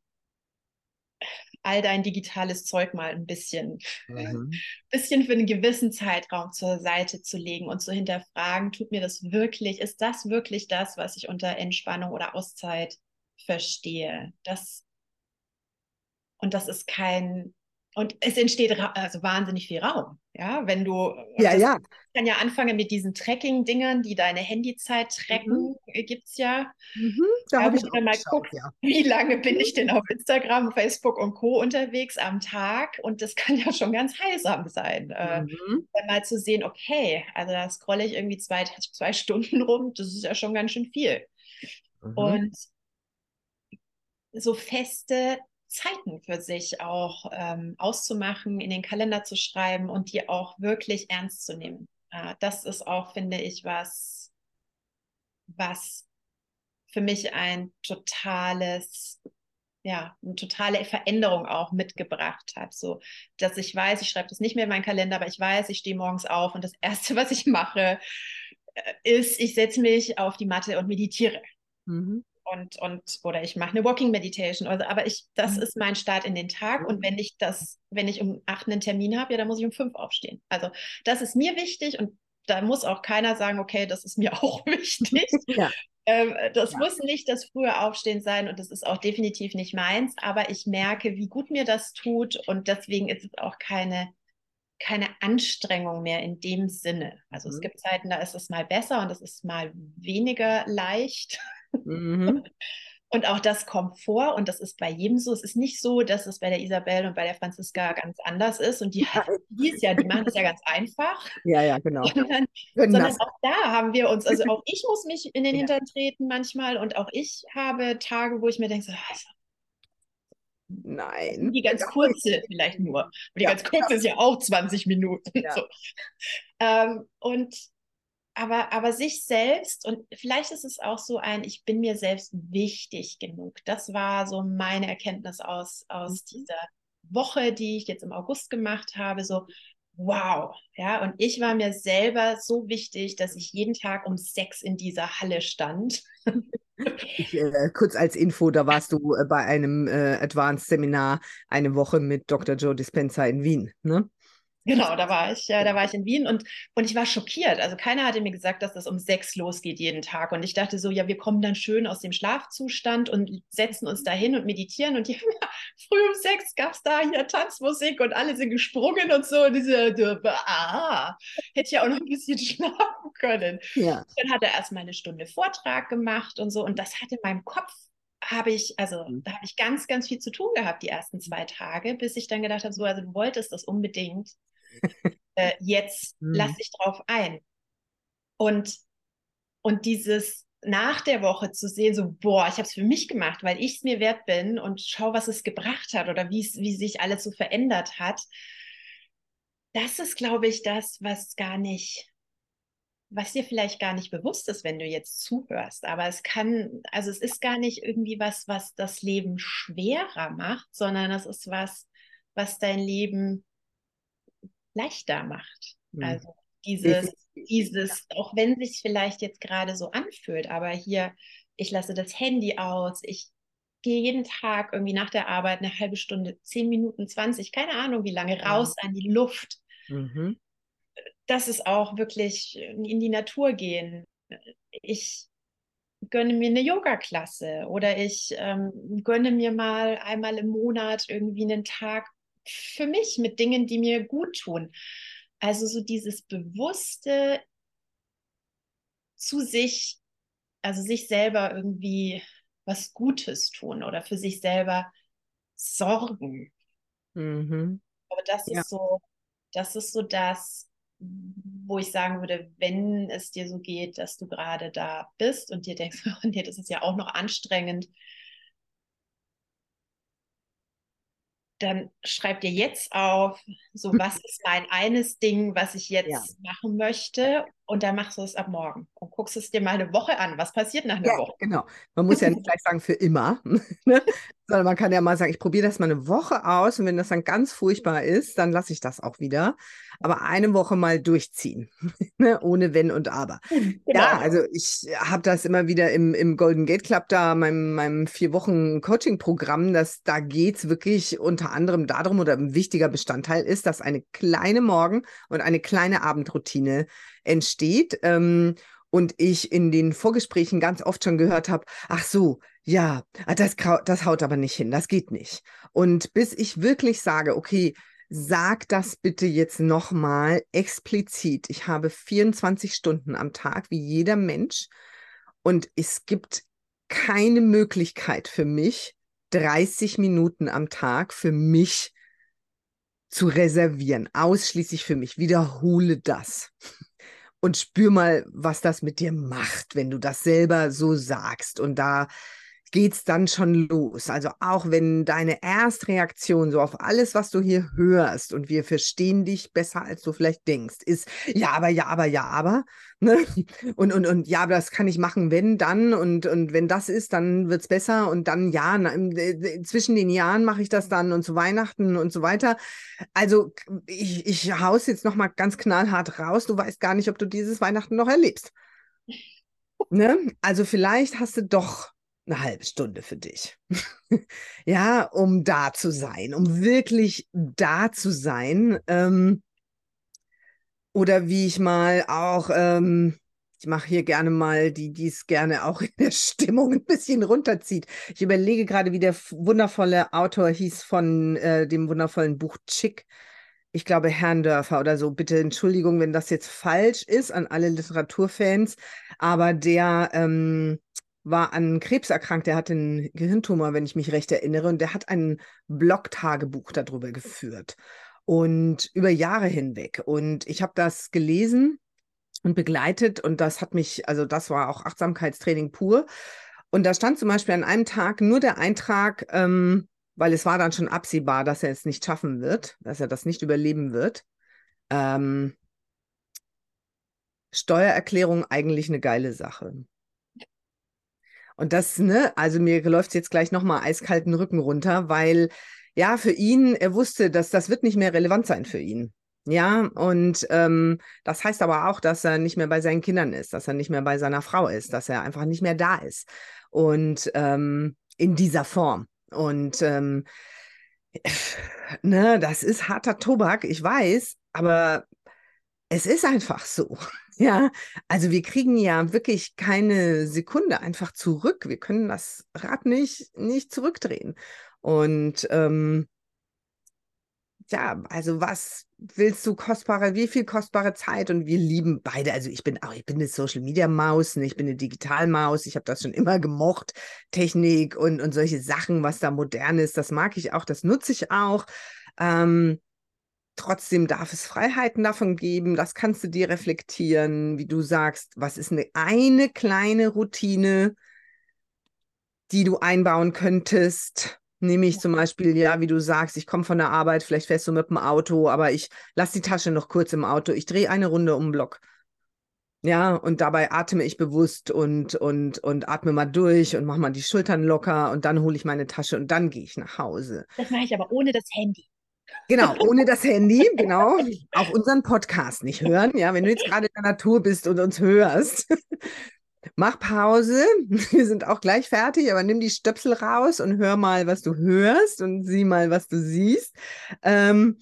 Speaker 2: all dein digitales Zeug mal ein bisschen, mhm. bisschen für einen gewissen Zeitraum zur Seite zu legen und zu hinterfragen, tut mir das wirklich, ist das wirklich das, was ich unter Entspannung oder Auszeit verstehe? Das, und das ist kein und es entsteht also wahnsinnig viel Raum. Ja, wenn du.
Speaker 1: Ja, ja.
Speaker 2: kann ja anfangen mit diesen Tracking-Dingern, die deine Handyzeit tracken, mhm. gibt es ja. Mhm, da habe ich dann mal geguckt, ja. (laughs) wie lange bin ich denn auf Instagram, Facebook und Co. unterwegs am Tag? Und das kann ja schon ganz heilsam sein. Äh, mhm. Äh, mal zu sehen, okay, also da scrolle ich irgendwie zwei, (laughs) zwei Stunden rum, das ist ja schon ganz schön viel. Mhm. Und so feste Zeiten für sich auch ähm, auszumachen, in den Kalender zu schreiben und die auch wirklich ernst zu nehmen. Äh, das ist auch, finde ich, was, was für mich ein totales ja, eine totale Veränderung auch mitgebracht hat. So, dass ich weiß, ich schreibe das nicht mehr in meinen Kalender, aber ich weiß, ich stehe morgens auf und das (laughs) Erste, was ich mache, äh, ist, ich setze mich auf die Matte und meditiere. Mhm. Und, und, oder ich mache eine Walking Meditation. Also, aber ich, das mhm. ist mein Start in den Tag. Und wenn ich das, wenn ich um acht einen Termin habe, ja, dann muss ich um fünf aufstehen. Also das ist mir wichtig und da muss auch keiner sagen, okay, das ist mir (laughs) auch wichtig. (laughs) ja. Ähm, das ja. muss nicht das frühe Aufstehen sein und das ist auch definitiv nicht meins, aber ich merke, wie gut mir das tut und deswegen ist es auch keine, keine Anstrengung mehr in dem Sinne. Also mhm. es gibt Zeiten, da ist es mal besser und es ist mal weniger leicht. Mhm. Und auch das kommt vor und das ist bei jedem so. Es ist nicht so, dass es bei der Isabel und bei der Franziska ganz anders ist und die, (laughs) die ist ja, die machen das ja ganz einfach.
Speaker 1: Ja, ja, genau.
Speaker 2: Sondern, sondern auch da haben wir uns, also auch ich muss mich in den ja. Hintern treten manchmal und auch ich habe Tage, wo ich mir denke, so, also,
Speaker 1: Nein.
Speaker 2: Die ganz kurze vielleicht nur. Und die ja, ganz kurze ja. ist ja auch 20 Minuten. Ja. So. Ähm, und aber, aber sich selbst und vielleicht ist es auch so ein, ich bin mir selbst wichtig genug. Das war so meine Erkenntnis aus, aus mhm. dieser Woche, die ich jetzt im August gemacht habe. So, wow, ja, und ich war mir selber so wichtig, dass ich jeden Tag um sechs in dieser Halle stand.
Speaker 1: Ich, äh, kurz als Info, da warst du äh, bei einem äh, Advanced Seminar eine Woche mit Dr. Joe Dispenza in Wien, ne?
Speaker 2: Genau, da war ich, äh, da war ich in Wien und, und ich war schockiert. Also keiner hatte mir gesagt, dass das um sechs losgeht jeden Tag. Und ich dachte so, ja, wir kommen dann schön aus dem Schlafzustand und setzen uns da hin und meditieren. Und die, (laughs) ja, früh um sechs gab es da hier Tanzmusik und alle sind gesprungen und so. Und diese, ah, hätte ja auch noch ein bisschen (laughs) schlafen können. Ja. Dann hat er erstmal eine Stunde Vortrag gemacht und so. Und das hatte in meinem Kopf habe ich, also mhm. da habe ich ganz, ganz viel zu tun gehabt die ersten zwei Tage, bis ich dann gedacht habe, so, also du wolltest das unbedingt äh, jetzt mhm. lass dich drauf ein. Und, und dieses nach der Woche zu sehen, so, boah, ich habe es für mich gemacht, weil ich es mir wert bin und schau, was es gebracht hat oder wie sich alles so verändert hat. Das ist, glaube ich, das, was gar nicht, was dir vielleicht gar nicht bewusst ist, wenn du jetzt zuhörst. Aber es kann, also es ist gar nicht irgendwie was, was das Leben schwerer macht, sondern es ist was, was dein Leben leichter macht. Mhm. Also dieses, dieses, auch wenn sich vielleicht jetzt gerade so anfühlt, aber hier, ich lasse das Handy aus, ich gehe jeden Tag irgendwie nach der Arbeit eine halbe Stunde, zehn Minuten, 20, keine Ahnung wie lange, raus an die Luft. Mhm. Das ist auch wirklich in die Natur gehen. Ich gönne mir eine Yoga-Klasse oder ich ähm, gönne mir mal einmal im Monat irgendwie einen Tag für mich mit Dingen, die mir gut tun. Also so dieses bewusste zu sich, also sich selber irgendwie was Gutes tun oder für sich selber sorgen. Mhm. Aber das ja. ist so, das ist so das, wo ich sagen würde, wenn es dir so geht, dass du gerade da bist und dir denkst, (laughs) oh nee, das ist ja auch noch anstrengend, dann schreib dir jetzt auf, so was ist mein eines Ding, was ich jetzt ja. machen möchte und dann machst du es ab morgen und guckst es dir mal eine Woche an. Was passiert nach einer ja, Woche?
Speaker 1: Genau. Man muss ja nicht gleich sagen für immer, (laughs) ne? sondern man kann ja mal sagen, ich probiere das mal eine Woche aus und wenn das dann ganz furchtbar ist, dann lasse ich das auch wieder. Aber eine Woche mal durchziehen, (laughs) ne? ohne Wenn und Aber. Genau. Ja, also ich habe das immer wieder im, im Golden Gate Club da, meinem, meinem vier Wochen Coaching-Programm, dass da geht es wirklich unter anderem darum oder ein wichtiger Bestandteil ist, dass eine kleine Morgen- und eine kleine Abendroutine entsteht. Ähm, und ich in den Vorgesprächen ganz oft schon gehört habe, ach so, ja, ah, das, das haut aber nicht hin, das geht nicht. Und bis ich wirklich sage, okay, sag das bitte jetzt nochmal explizit. Ich habe 24 Stunden am Tag, wie jeder Mensch. Und es gibt keine Möglichkeit für mich, 30 Minuten am Tag für mich zu reservieren, ausschließlich für mich. Wiederhole das und spür mal, was das mit dir macht, wenn du das selber so sagst. Und da geht's dann schon los. Also auch wenn deine Erstreaktion so auf alles, was du hier hörst und wir verstehen dich besser, als du vielleicht denkst, ist ja, aber, ja, aber, ja, aber. (laughs) Ne? Und, und, und ja, aber das kann ich machen, wenn, dann und, und wenn das ist, dann wird's besser und dann ja, na, zwischen den Jahren mache ich das dann und zu Weihnachten und so weiter. Also ich, ich haus jetzt nochmal ganz knallhart raus. Du weißt gar nicht, ob du dieses Weihnachten noch erlebst. Ne? Also vielleicht hast du doch eine halbe Stunde für dich. (laughs) ja, um da zu sein, um wirklich da zu sein. Ähm, oder wie ich mal auch, ähm, ich mache hier gerne mal die, die es gerne auch in der (laughs) Stimmung ein bisschen runterzieht. Ich überlege gerade, wie der wundervolle Autor hieß von äh, dem wundervollen Buch Chick. Ich glaube, Herrndörfer oder so. Bitte Entschuldigung, wenn das jetzt falsch ist an alle Literaturfans. Aber der, ähm, war an Krebs erkrankt, der hatte einen Gehirntumor, wenn ich mich recht erinnere, und der hat ein Blog-Tagebuch darüber geführt und über Jahre hinweg. Und ich habe das gelesen und begleitet und das hat mich, also das war auch Achtsamkeitstraining pur. Und da stand zum Beispiel an einem Tag nur der Eintrag, ähm, weil es war dann schon absehbar, dass er es nicht schaffen wird, dass er das nicht überleben wird. Ähm, Steuererklärung eigentlich eine geile Sache. Und das, ne, also mir läuft jetzt gleich nochmal eiskalten Rücken runter, weil ja, für ihn, er wusste, dass das wird nicht mehr relevant sein für ihn. Ja, und ähm, das heißt aber auch, dass er nicht mehr bei seinen Kindern ist, dass er nicht mehr bei seiner Frau ist, dass er einfach nicht mehr da ist. Und ähm, in dieser Form. Und ähm, ne, das ist harter Tobak, ich weiß, aber es ist einfach so. Ja, also wir kriegen ja wirklich keine Sekunde einfach zurück. Wir können das Rad nicht, nicht zurückdrehen. Und ähm, ja, also was willst du kostbare, wie viel kostbare Zeit? Und wir lieben beide. Also ich bin auch, ich bin eine Social Media Maus, ne? ich bin eine Digital Maus. Ich habe das schon immer gemocht, Technik und, und solche Sachen, was da modern ist. Das mag ich auch, das nutze ich auch. Ähm, Trotzdem darf es Freiheiten davon geben, das kannst du dir reflektieren, wie du sagst, was ist eine, eine kleine Routine, die du einbauen könntest. Nämlich zum Beispiel, ja, wie du sagst, ich komme von der Arbeit, vielleicht fährst du mit dem Auto, aber ich lasse die Tasche noch kurz im Auto. Ich drehe eine Runde um den Block. Ja, und dabei atme ich bewusst und, und, und atme mal durch und mache mal die Schultern locker und dann hole ich meine Tasche und dann gehe ich nach Hause.
Speaker 2: Das mache ich aber ohne das Handy.
Speaker 1: Genau, ohne das Handy, genau. Auch unseren Podcast nicht hören. Ja, wenn du jetzt gerade in der Natur bist und uns hörst, mach Pause. Wir sind auch gleich fertig, aber nimm die Stöpsel raus und hör mal, was du hörst und sieh mal, was du siehst. Ähm,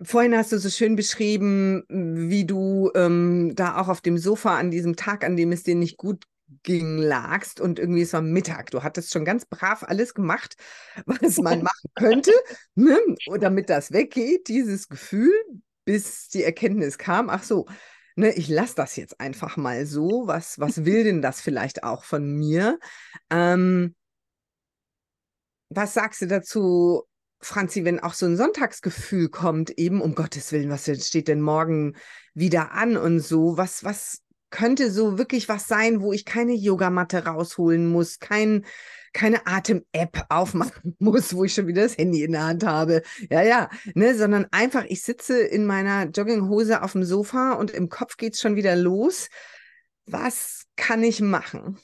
Speaker 1: Vorhin hast du so schön beschrieben, wie du ähm, da auch auf dem Sofa an diesem Tag, an dem es dir nicht gut lagst und irgendwie es war Mittag. Du hattest schon ganz brav alles gemacht, (laughs) was man machen könnte, ne? damit das weggeht, dieses Gefühl, bis die Erkenntnis kam, ach so, ne, ich lasse das jetzt einfach mal so. Was, was (laughs) will denn das vielleicht auch von mir? Ähm, was sagst du dazu, Franzi, wenn auch so ein Sonntagsgefühl kommt, eben um Gottes Willen, was steht denn morgen wieder an und so? Was, was könnte so wirklich was sein, wo ich keine Yogamatte rausholen muss, kein, keine Atem-App aufmachen (laughs) muss, wo ich schon wieder das Handy in der Hand habe. Ja, ja, ne, sondern einfach, ich sitze in meiner Jogginghose auf dem Sofa und im Kopf geht es schon wieder los. Was kann ich machen?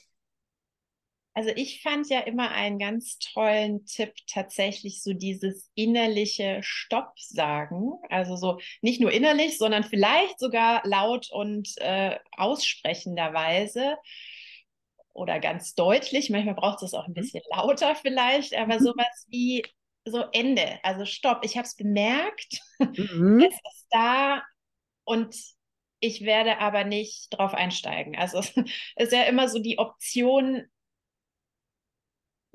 Speaker 2: Also ich fand ja immer einen ganz tollen Tipp tatsächlich so dieses innerliche Stopp sagen. Also so nicht nur innerlich, sondern vielleicht sogar laut und äh, aussprechenderweise oder ganz deutlich. Manchmal braucht es auch ein mhm. bisschen lauter vielleicht, aber (laughs) sowas wie so Ende, also Stopp. Ich habe es bemerkt, mhm. es ist da und ich werde aber nicht drauf einsteigen. Also es (laughs) ist ja immer so die Option,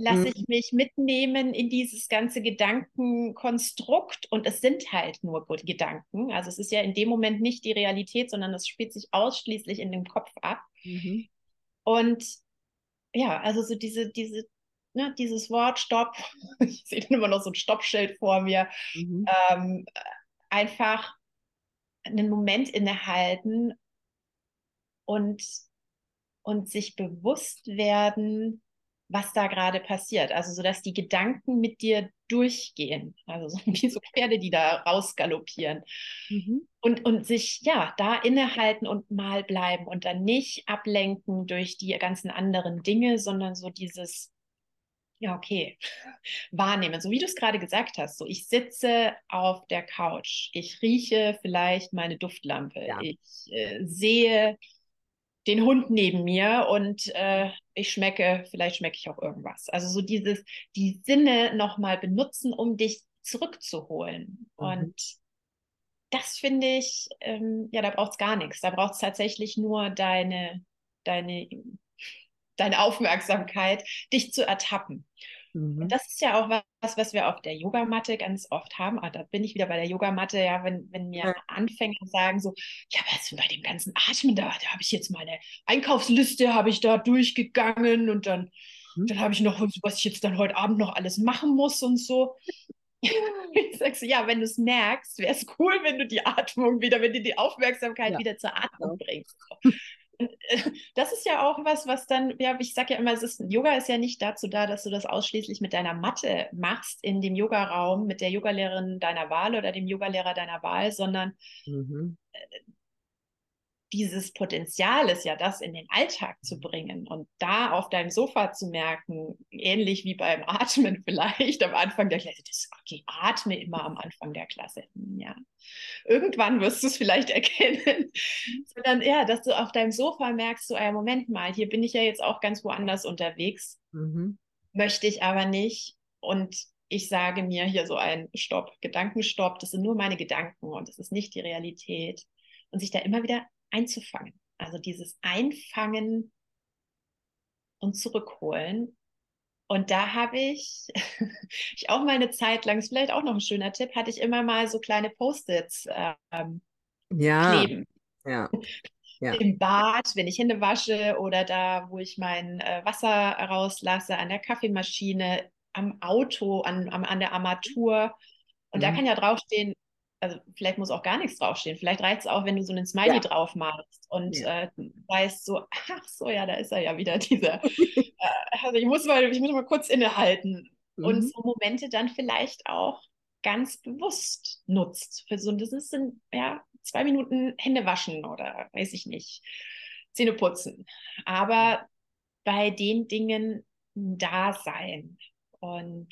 Speaker 2: lasse mhm. ich mich mitnehmen in dieses ganze Gedankenkonstrukt und es sind halt nur Gedanken. Also es ist ja in dem Moment nicht die Realität, sondern es spielt sich ausschließlich in dem Kopf ab. Mhm. Und ja, also so diese, diese, ne, dieses Wort Stopp, (laughs) ich sehe immer noch so ein Stoppschild vor mir, mhm. ähm, einfach einen Moment innehalten und und sich bewusst werden, was da gerade passiert. Also so, dass die Gedanken mit dir durchgehen. Also so (laughs) wie so Pferde, die da rausgaloppieren. Mhm. Und, und sich ja da innehalten und mal bleiben und dann nicht ablenken durch die ganzen anderen Dinge, sondern so dieses ja, okay, (laughs) wahrnehmen. So wie du es gerade gesagt hast, so ich sitze auf der Couch, ich rieche vielleicht meine Duftlampe, ja. ich äh, sehe den Hund neben mir und äh, ich schmecke, vielleicht schmecke ich auch irgendwas. Also so dieses, die Sinne nochmal benutzen, um dich zurückzuholen. Mhm. Und das finde ich, ähm, ja, da braucht es gar nichts. Da braucht es tatsächlich nur deine, deine, deine Aufmerksamkeit, dich zu ertappen. Mhm. Das ist ja auch was, was wir auf der Yogamatte ganz oft haben. Ah, da bin ich wieder bei der Yogamatte, ja, wenn, wenn mir ja. Anfänger sagen so, ja, was bei dem ganzen Atmen da, da habe ich jetzt meine Einkaufsliste, habe ich da durchgegangen und dann, mhm. dann habe ich noch, was ich jetzt dann heute Abend noch alles machen muss und so. (laughs) ich sag so, ja, wenn du es merkst, wäre es cool, wenn du die Atmung wieder, wenn du die Aufmerksamkeit ja. wieder zur Atmung bringst. (laughs) das ist ja auch was, was dann, ja, ich sage ja immer, es ist, Yoga ist ja nicht dazu da, dass du das ausschließlich mit deiner Matte machst in dem Yogaraum mit der Yogalehrerin deiner Wahl oder dem Yogalehrer deiner Wahl, sondern mhm. Dieses Potenzial ist ja das in den Alltag zu mhm. bringen und da auf deinem Sofa zu merken, ähnlich wie beim (laughs) Atmen vielleicht am Anfang der Klasse, das, okay, atme immer am Anfang der Klasse. Ja. Irgendwann wirst du es vielleicht (laughs) erkennen, mhm. sondern ja, dass du auf deinem Sofa merkst, so, ja, Moment mal, hier bin ich ja jetzt auch ganz woanders unterwegs, mhm. möchte ich aber nicht und ich sage mir hier so ein Stopp, Gedankenstopp, das sind nur meine Gedanken und das ist nicht die Realität. Und sich da immer wieder einzufangen. Also dieses Einfangen und Zurückholen. Und da habe ich, (laughs) ich auch mal eine Zeit lang, ist vielleicht auch noch ein schöner Tipp, hatte ich immer mal so kleine Post-its ähm,
Speaker 1: ja. kleben. Ja. (laughs)
Speaker 2: Ja. Im Bad, wenn ich Hände wasche oder da, wo ich mein äh, Wasser rauslasse, an der Kaffeemaschine, am Auto, an, an, an der Armatur. Und mhm. da kann ja draufstehen, also vielleicht muss auch gar nichts draufstehen. Vielleicht reicht es auch, wenn du so einen Smiley ja. drauf malst und ja. äh, weißt so, (laughs) ach so, ja, da ist er ja wieder, dieser. äh, also ich muss mal, ich muss mal kurz innehalten mhm. und so Momente dann vielleicht auch ganz bewusst nutzt. Für so, das ist ein, ja, zwei Minuten Hände waschen oder weiß ich nicht, Zähne putzen. Aber bei den Dingen da sein und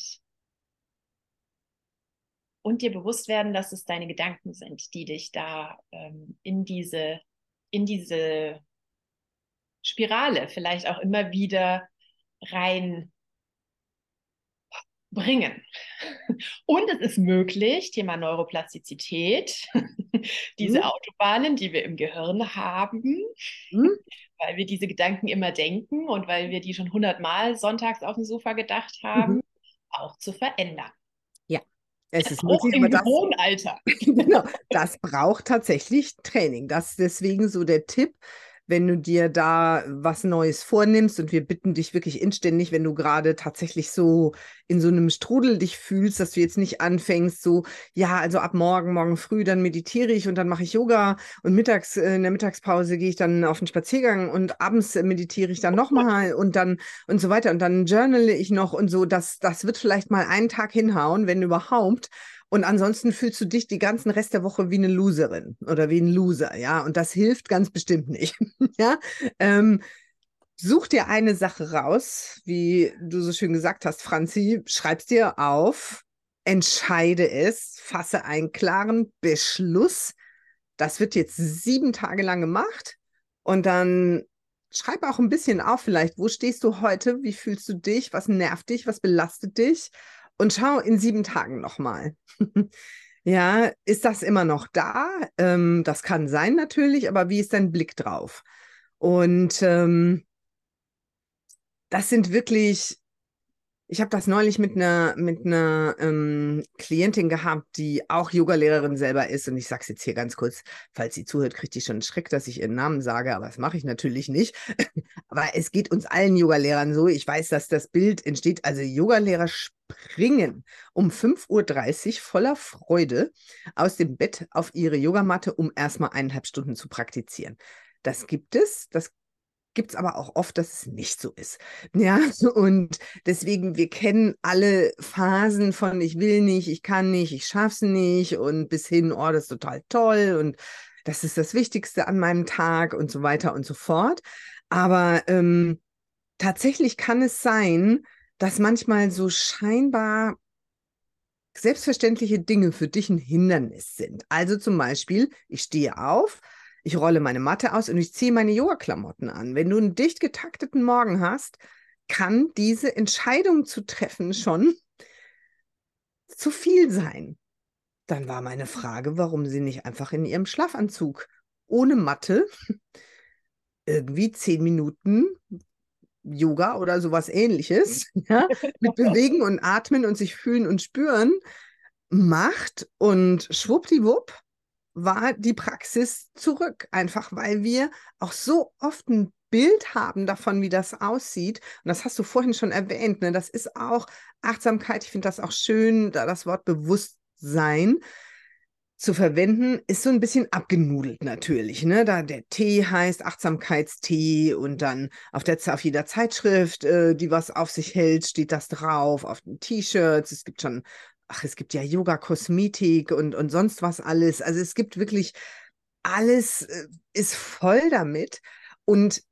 Speaker 2: und dir bewusst werden, dass es deine Gedanken sind, die dich da ähm, in diese, in diese Spirale vielleicht auch immer wieder rein bringen. Und es ist möglich, Thema Neuroplastizität, (laughs) diese mhm. Autobahnen, die wir im Gehirn haben, mhm. (laughs) weil wir diese Gedanken immer denken und weil wir die schon hundertmal sonntags auf dem Sofa gedacht haben, mhm. auch zu verändern.
Speaker 1: Es ist möglich,
Speaker 2: im aber hohen Alter. (laughs)
Speaker 1: genau, das braucht tatsächlich Training. Das ist deswegen so der Tipp, wenn du dir da was Neues vornimmst und wir bitten dich wirklich inständig, wenn du gerade tatsächlich so in so einem Strudel dich fühlst, dass du jetzt nicht anfängst, so, ja, also ab morgen, morgen früh, dann meditiere ich und dann mache ich Yoga und mittags, äh, in der Mittagspause gehe ich dann auf den Spaziergang und abends meditiere ich dann nochmal und dann und so weiter. Und dann journale ich noch und so, das, das wird vielleicht mal einen Tag hinhauen, wenn überhaupt. Und ansonsten fühlst du dich die ganzen Rest der Woche wie eine Loserin oder wie ein Loser, ja. Und das hilft ganz bestimmt nicht. (laughs) ja. Ähm, such dir eine Sache raus, wie du so schön gesagt hast, Franzi, schreib's dir auf, entscheide es, fasse einen klaren Beschluss. Das wird jetzt sieben Tage lang gemacht. Und dann schreib auch ein bisschen auf, vielleicht, wo stehst du heute? Wie fühlst du dich? Was nervt dich? Was belastet dich? Und schau in sieben Tagen nochmal. (laughs) ja, ist das immer noch da? Ähm, das kann sein natürlich, aber wie ist dein Blick drauf? Und ähm, das sind wirklich ich habe das neulich mit einer mit einer ähm, Klientin gehabt, die auch Yogalehrerin selber ist. Und ich sage es jetzt hier ganz kurz, falls sie zuhört, kriegt die schon einen Schreck, dass ich ihren Namen sage, aber das mache ich natürlich nicht. (laughs) aber es geht uns allen Yogalehrern so. Ich weiß, dass das Bild entsteht. Also Yogalehrer springen um 5.30 Uhr voller Freude aus dem Bett auf ihre Yogamatte, um erstmal eineinhalb Stunden zu praktizieren. Das gibt es. Das gibt es aber auch oft, dass es nicht so ist. (laughs) Ja, und deswegen, wir kennen alle Phasen von ich will nicht, ich kann nicht, ich schaff's nicht und bis hin, oh, das ist total toll und das ist das Wichtigste an meinem Tag und so weiter und so fort. Aber ähm, tatsächlich kann es sein, dass manchmal so scheinbar selbstverständliche Dinge für dich ein Hindernis sind. Also zum Beispiel, ich stehe auf, ich rolle meine Matte aus und ich ziehe meine Yoga-Klamotten an. Wenn du einen dicht getakteten Morgen hast, kann diese Entscheidung zu treffen schon (laughs) zu viel sein. Dann war meine Frage, warum sie nicht einfach in ihrem Schlafanzug ohne Matte (laughs) irgendwie zehn Minuten Yoga oder sowas ähnliches, (laughs) ja, mit Bewegen und Atmen und sich fühlen und spüren macht und schwuppdiwupp war die Praxis zurück, einfach weil wir auch so oft ein Bild haben davon, wie das aussieht. Und das hast du vorhin schon erwähnt. Ne? Das ist auch Achtsamkeit. Ich finde das auch schön, da das Wort Bewusstsein zu verwenden, ist so ein bisschen abgenudelt natürlich. Ne? Da der Tee heißt Achtsamkeitstee und dann auf, der, auf jeder Zeitschrift, äh, die was auf sich hält, steht das drauf, auf den T-Shirts. Es gibt schon, ach, es gibt ja Yoga-Kosmetik und, und sonst was alles. Also es gibt wirklich alles, äh, ist voll damit. Und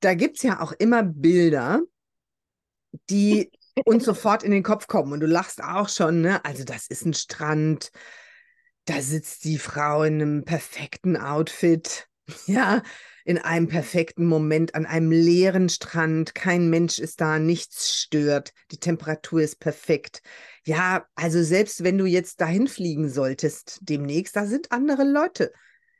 Speaker 1: da gibt es ja auch immer Bilder, die (laughs) uns sofort in den Kopf kommen. Und du lachst auch schon, ne? Also das ist ein Strand da sitzt die Frau in einem perfekten Outfit, (laughs) ja, in einem perfekten Moment an einem leeren Strand. Kein Mensch ist da, nichts stört. Die Temperatur ist perfekt. Ja, also selbst wenn du jetzt dahin fliegen solltest demnächst, da sind andere Leute.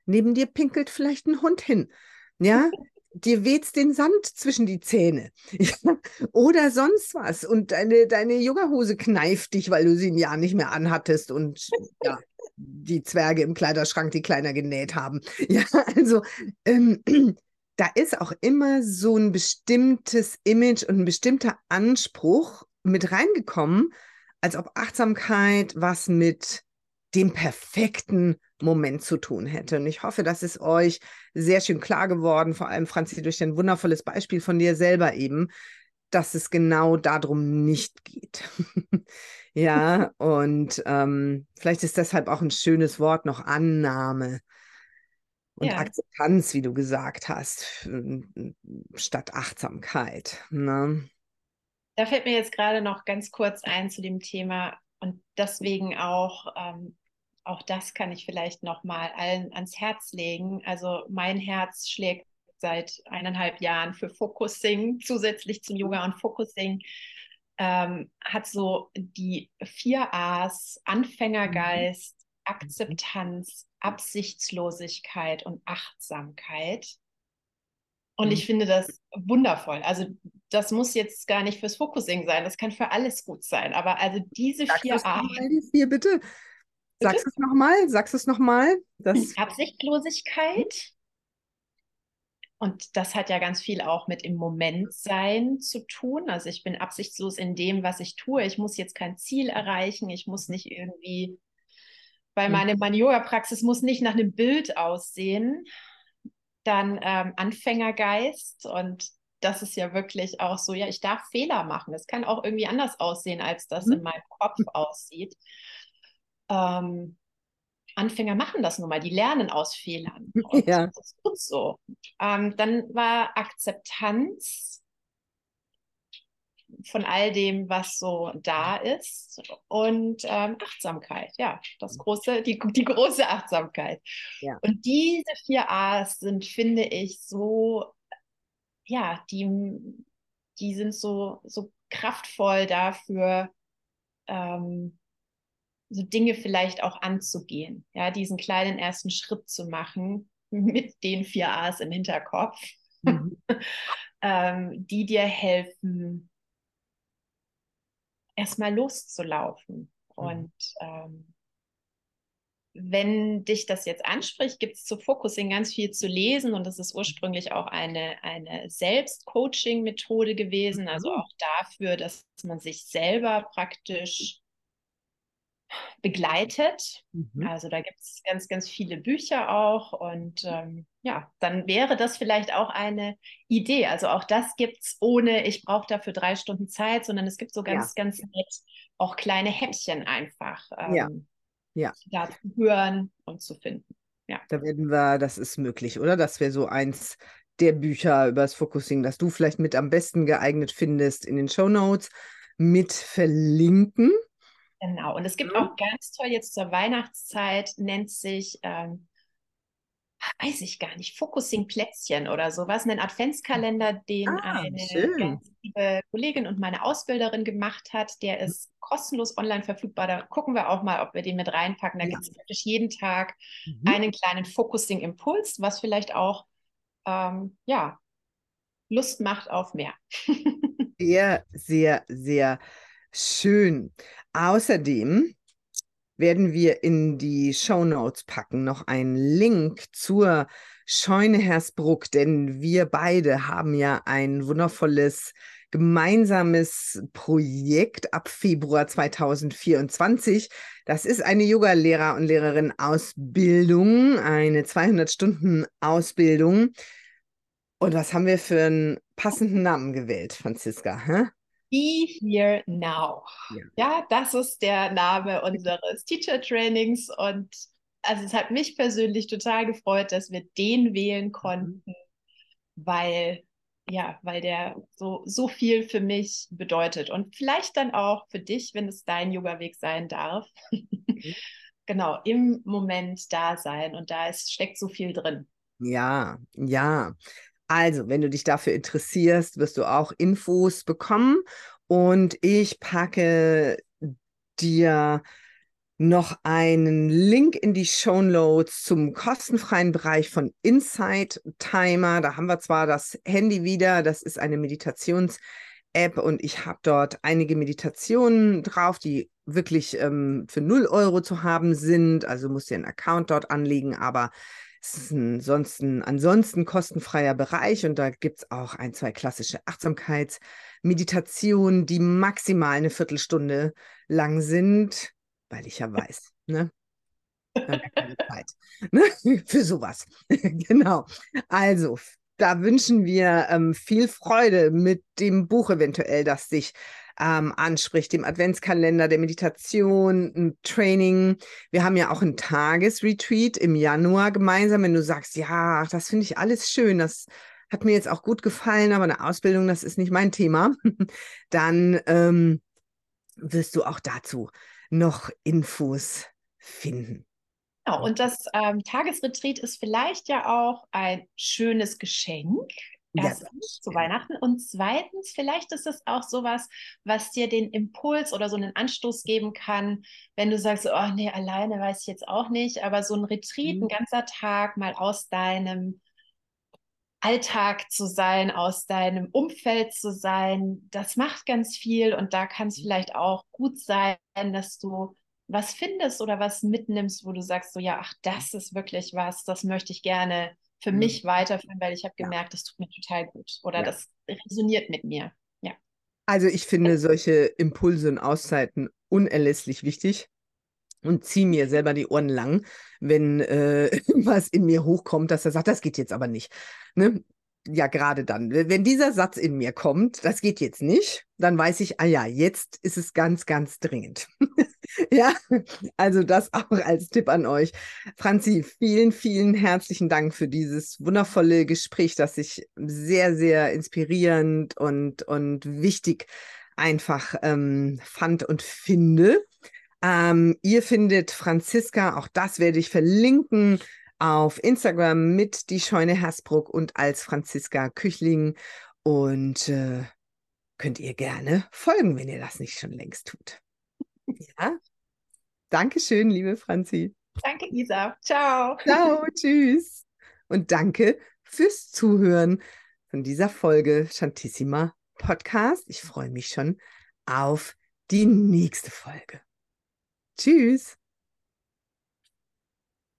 Speaker 1: Neben dir pinkelt vielleicht ein Hund hin. Ja, (laughs) dir weht's den Sand zwischen die Zähne. (laughs) Oder sonst was. Und deine, deine Yoga-Hose kneift dich, weil du sie ein Jahr nicht mehr anhattest. Und ja, die Zwerge im Kleiderschrank, die kleiner genäht haben. (laughs) Ja, also ähm, (clears throat) da ist auch immer so ein bestimmtes Image und ein bestimmter Anspruch mit reingekommen, als ob Achtsamkeit was mit dem perfekten Moment zu tun hätte. Und ich hoffe, das ist euch sehr schön klar geworden, vor allem Franzi durch ein wundervolles Beispiel von dir selber eben, dass es genau darum nicht geht. (laughs) ja, und ähm, vielleicht ist deshalb auch ein schönes Wort noch Annahme und ja. Akzeptanz, wie du gesagt hast, statt Achtsamkeit. Ne?
Speaker 2: Da fällt mir jetzt gerade noch ganz kurz ein zu dem Thema und deswegen auch, ähm, auch das kann ich vielleicht noch mal allen ans Herz legen. Also mein Herz schlägt seit eineinhalb Jahren für Focusing, zusätzlich zum Yoga und Focusing. Ähm, hat so die vier A's, Anfängergeist, mhm. Akzeptanz, Absichtslosigkeit und Achtsamkeit. Und ich mhm. finde das wundervoll. Also das muss jetzt gar nicht fürs Focusing sein, das kann für alles gut sein. Aber also diese Sagst vier A's.
Speaker 1: Hier bitte. Sagst du es nochmal? Sagst du es nochmal?
Speaker 2: Absichtlosigkeit, und das hat ja ganz viel auch mit im Moment sein zu tun. Also ich bin absichtslos in dem, was ich tue. Ich muss jetzt kein Ziel erreichen. Ich muss nicht irgendwie, weil meine, meine Yoga-Praxis muss nicht nach einem Bild aussehen. Dann ähm, Anfängergeist und das ist ja wirklich auch so, ja, ich darf Fehler machen. Es kann auch irgendwie anders aussehen, als das mhm. in meinem Kopf aussieht. Ähm, Anfänger machen das nun mal, die lernen aus Fehlern. (laughs) Und ja. Das ist gut so. Ähm, dann war Akzeptanz von all dem, was so da ist und ähm, Achtsamkeit, ja, das große, die, die große Achtsamkeit. Ja. Und diese vier A's sind, finde ich, so, ja, die, die sind so, so kraftvoll dafür, ähm, so Dinge vielleicht auch anzugehen, ja, diesen kleinen ersten Schritt zu machen (laughs) mit den vier A's im Hinterkopf, mhm. (laughs) ähm, die dir helfen, erstmal loszulaufen. Mhm. Und ähm, wenn dich das jetzt anspricht, gibt es zu Focusing ganz viel zu lesen und das ist ursprünglich auch eine, eine Selbstcoaching-Methode gewesen, also mhm. auch dafür, dass man sich selber praktisch begleitet. Mhm. Also da gibt es ganz, ganz viele Bücher auch. Und ähm, ja, dann wäre das vielleicht auch eine Idee. Also auch das gibt es ohne, ich brauche dafür drei Stunden Zeit, sondern es gibt so ganz, ja. ganz nett auch kleine Häppchen einfach. Ähm, ja. ja. Da zu hören und zu finden. Ja.
Speaker 1: Da werden wir, das ist möglich, oder? Das wäre so eins der Bücher über das Focusing, das du vielleicht mit am besten geeignet findest, in den Show Notes mit verlinken.
Speaker 2: Genau, und es gibt ja. auch ganz toll jetzt zur Weihnachtszeit, nennt sich, ähm, weiß ich gar nicht, Focusing Plätzchen oder sowas, ein Adventskalender, den ah, eine schön. liebe Kollegin und meine Ausbilderin gemacht hat. Der ist kostenlos online verfügbar. Da gucken wir auch mal, ob wir den mit reinpacken. Da ja. gibt es praktisch jeden Tag mhm. einen kleinen Focusing-Impuls, was vielleicht auch ähm, ja, Lust macht auf mehr. (laughs)
Speaker 1: sehr, sehr, sehr schön. Außerdem werden wir in die Show Notes packen noch einen Link zur Scheune Hersbruck, denn wir beide haben ja ein wundervolles gemeinsames Projekt ab Februar 2024. Das ist eine Yoga-Lehrer- und Lehrerin-Ausbildung, eine 200-Stunden-Ausbildung. Und was haben wir für einen passenden Namen gewählt, Franziska? Hä?
Speaker 2: Be Here Now. Ja. ja, das ist der Name unseres Teacher Trainings und also es hat mich persönlich total gefreut, dass wir den wählen mhm. konnten, weil ja, weil der so so viel für mich bedeutet und vielleicht dann auch für dich, wenn es dein Yoga-Weg sein darf. Mhm. (laughs) genau, im Moment da sein und da ist, steckt so viel drin.
Speaker 1: Ja, ja. Also, wenn du dich dafür interessierst, wirst du auch Infos bekommen und ich packe dir noch einen Link in die Show Notes zum kostenfreien Bereich von Insight Timer. Da haben wir zwar das Handy wieder, das ist eine Meditations-App und ich habe dort einige Meditationen drauf, die wirklich ähm, für 0 Euro zu haben sind. Also musst du einen Account dort anlegen, aber es ist ansonsten, ansonsten kostenfreier Bereich und da gibt es auch ein, zwei klassische Achtsamkeitsmeditationen, die maximal eine Viertelstunde lang sind, weil ich ja weiß, ne? keine Zeit ne? (laughs) für sowas. (laughs) genau. Also, da wünschen wir ähm, viel Freude mit dem Buch eventuell, das dich ähm, anspricht, dem Adventskalender, der Meditation, ein Training. Wir haben ja auch ein Tagesretreat im Januar gemeinsam. Wenn du sagst, ja, das finde ich alles schön, das hat mir jetzt auch gut gefallen, aber eine Ausbildung, das ist nicht mein Thema, (laughs) dann ähm, wirst du auch dazu noch Infos finden.
Speaker 2: Genau, und das ähm, Tagesretreat ist vielleicht ja auch ein schönes Geschenk Erstens ja, zu Weihnachten und zweitens, vielleicht ist es auch sowas, was dir den Impuls oder so einen Anstoß geben kann, wenn du sagst, oh nee, alleine weiß ich jetzt auch nicht, aber so ein Retreat, mhm. ein ganzer Tag mal aus deinem Alltag zu sein, aus deinem Umfeld zu sein, das macht ganz viel und da kann es mhm. vielleicht auch gut sein, dass du was findest oder was mitnimmst, wo du sagst, so ja, ach, das ist wirklich was, das möchte ich gerne für mhm. mich weiterführen, weil ich habe gemerkt, das tut mir total gut oder ja. das resoniert mit mir. Ja.
Speaker 1: Also ich finde solche Impulse und Auszeiten unerlässlich wichtig und ziehe mir selber die Ohren lang, wenn äh, (laughs) was in mir hochkommt, dass er sagt, das geht jetzt aber nicht. Ne? ja, gerade dann, wenn dieser Satz in mir kommt, das geht jetzt nicht, dann weiß ich, ah ja, jetzt ist es ganz, ganz dringend. (laughs) ja, also das auch als Tipp an euch. Franzi, vielen, vielen herzlichen Dank für dieses wundervolle Gespräch, das ich sehr, sehr inspirierend und, und wichtig einfach ähm, fand und finde. Ähm, ihr findet Franziska, auch das werde ich verlinken, auf Instagram mit die Scheune Hersbruck und als Franziska Küchling. Und äh, könnt ihr gerne folgen, wenn ihr das nicht schon längst tut. Ja. Dankeschön, liebe Franzi.
Speaker 2: Danke, Isa. Ciao.
Speaker 1: Ciao, tschüss. Und danke fürs Zuhören von dieser Folge Shantissima Podcast. Ich freue mich schon auf die nächste Folge. Tschüss.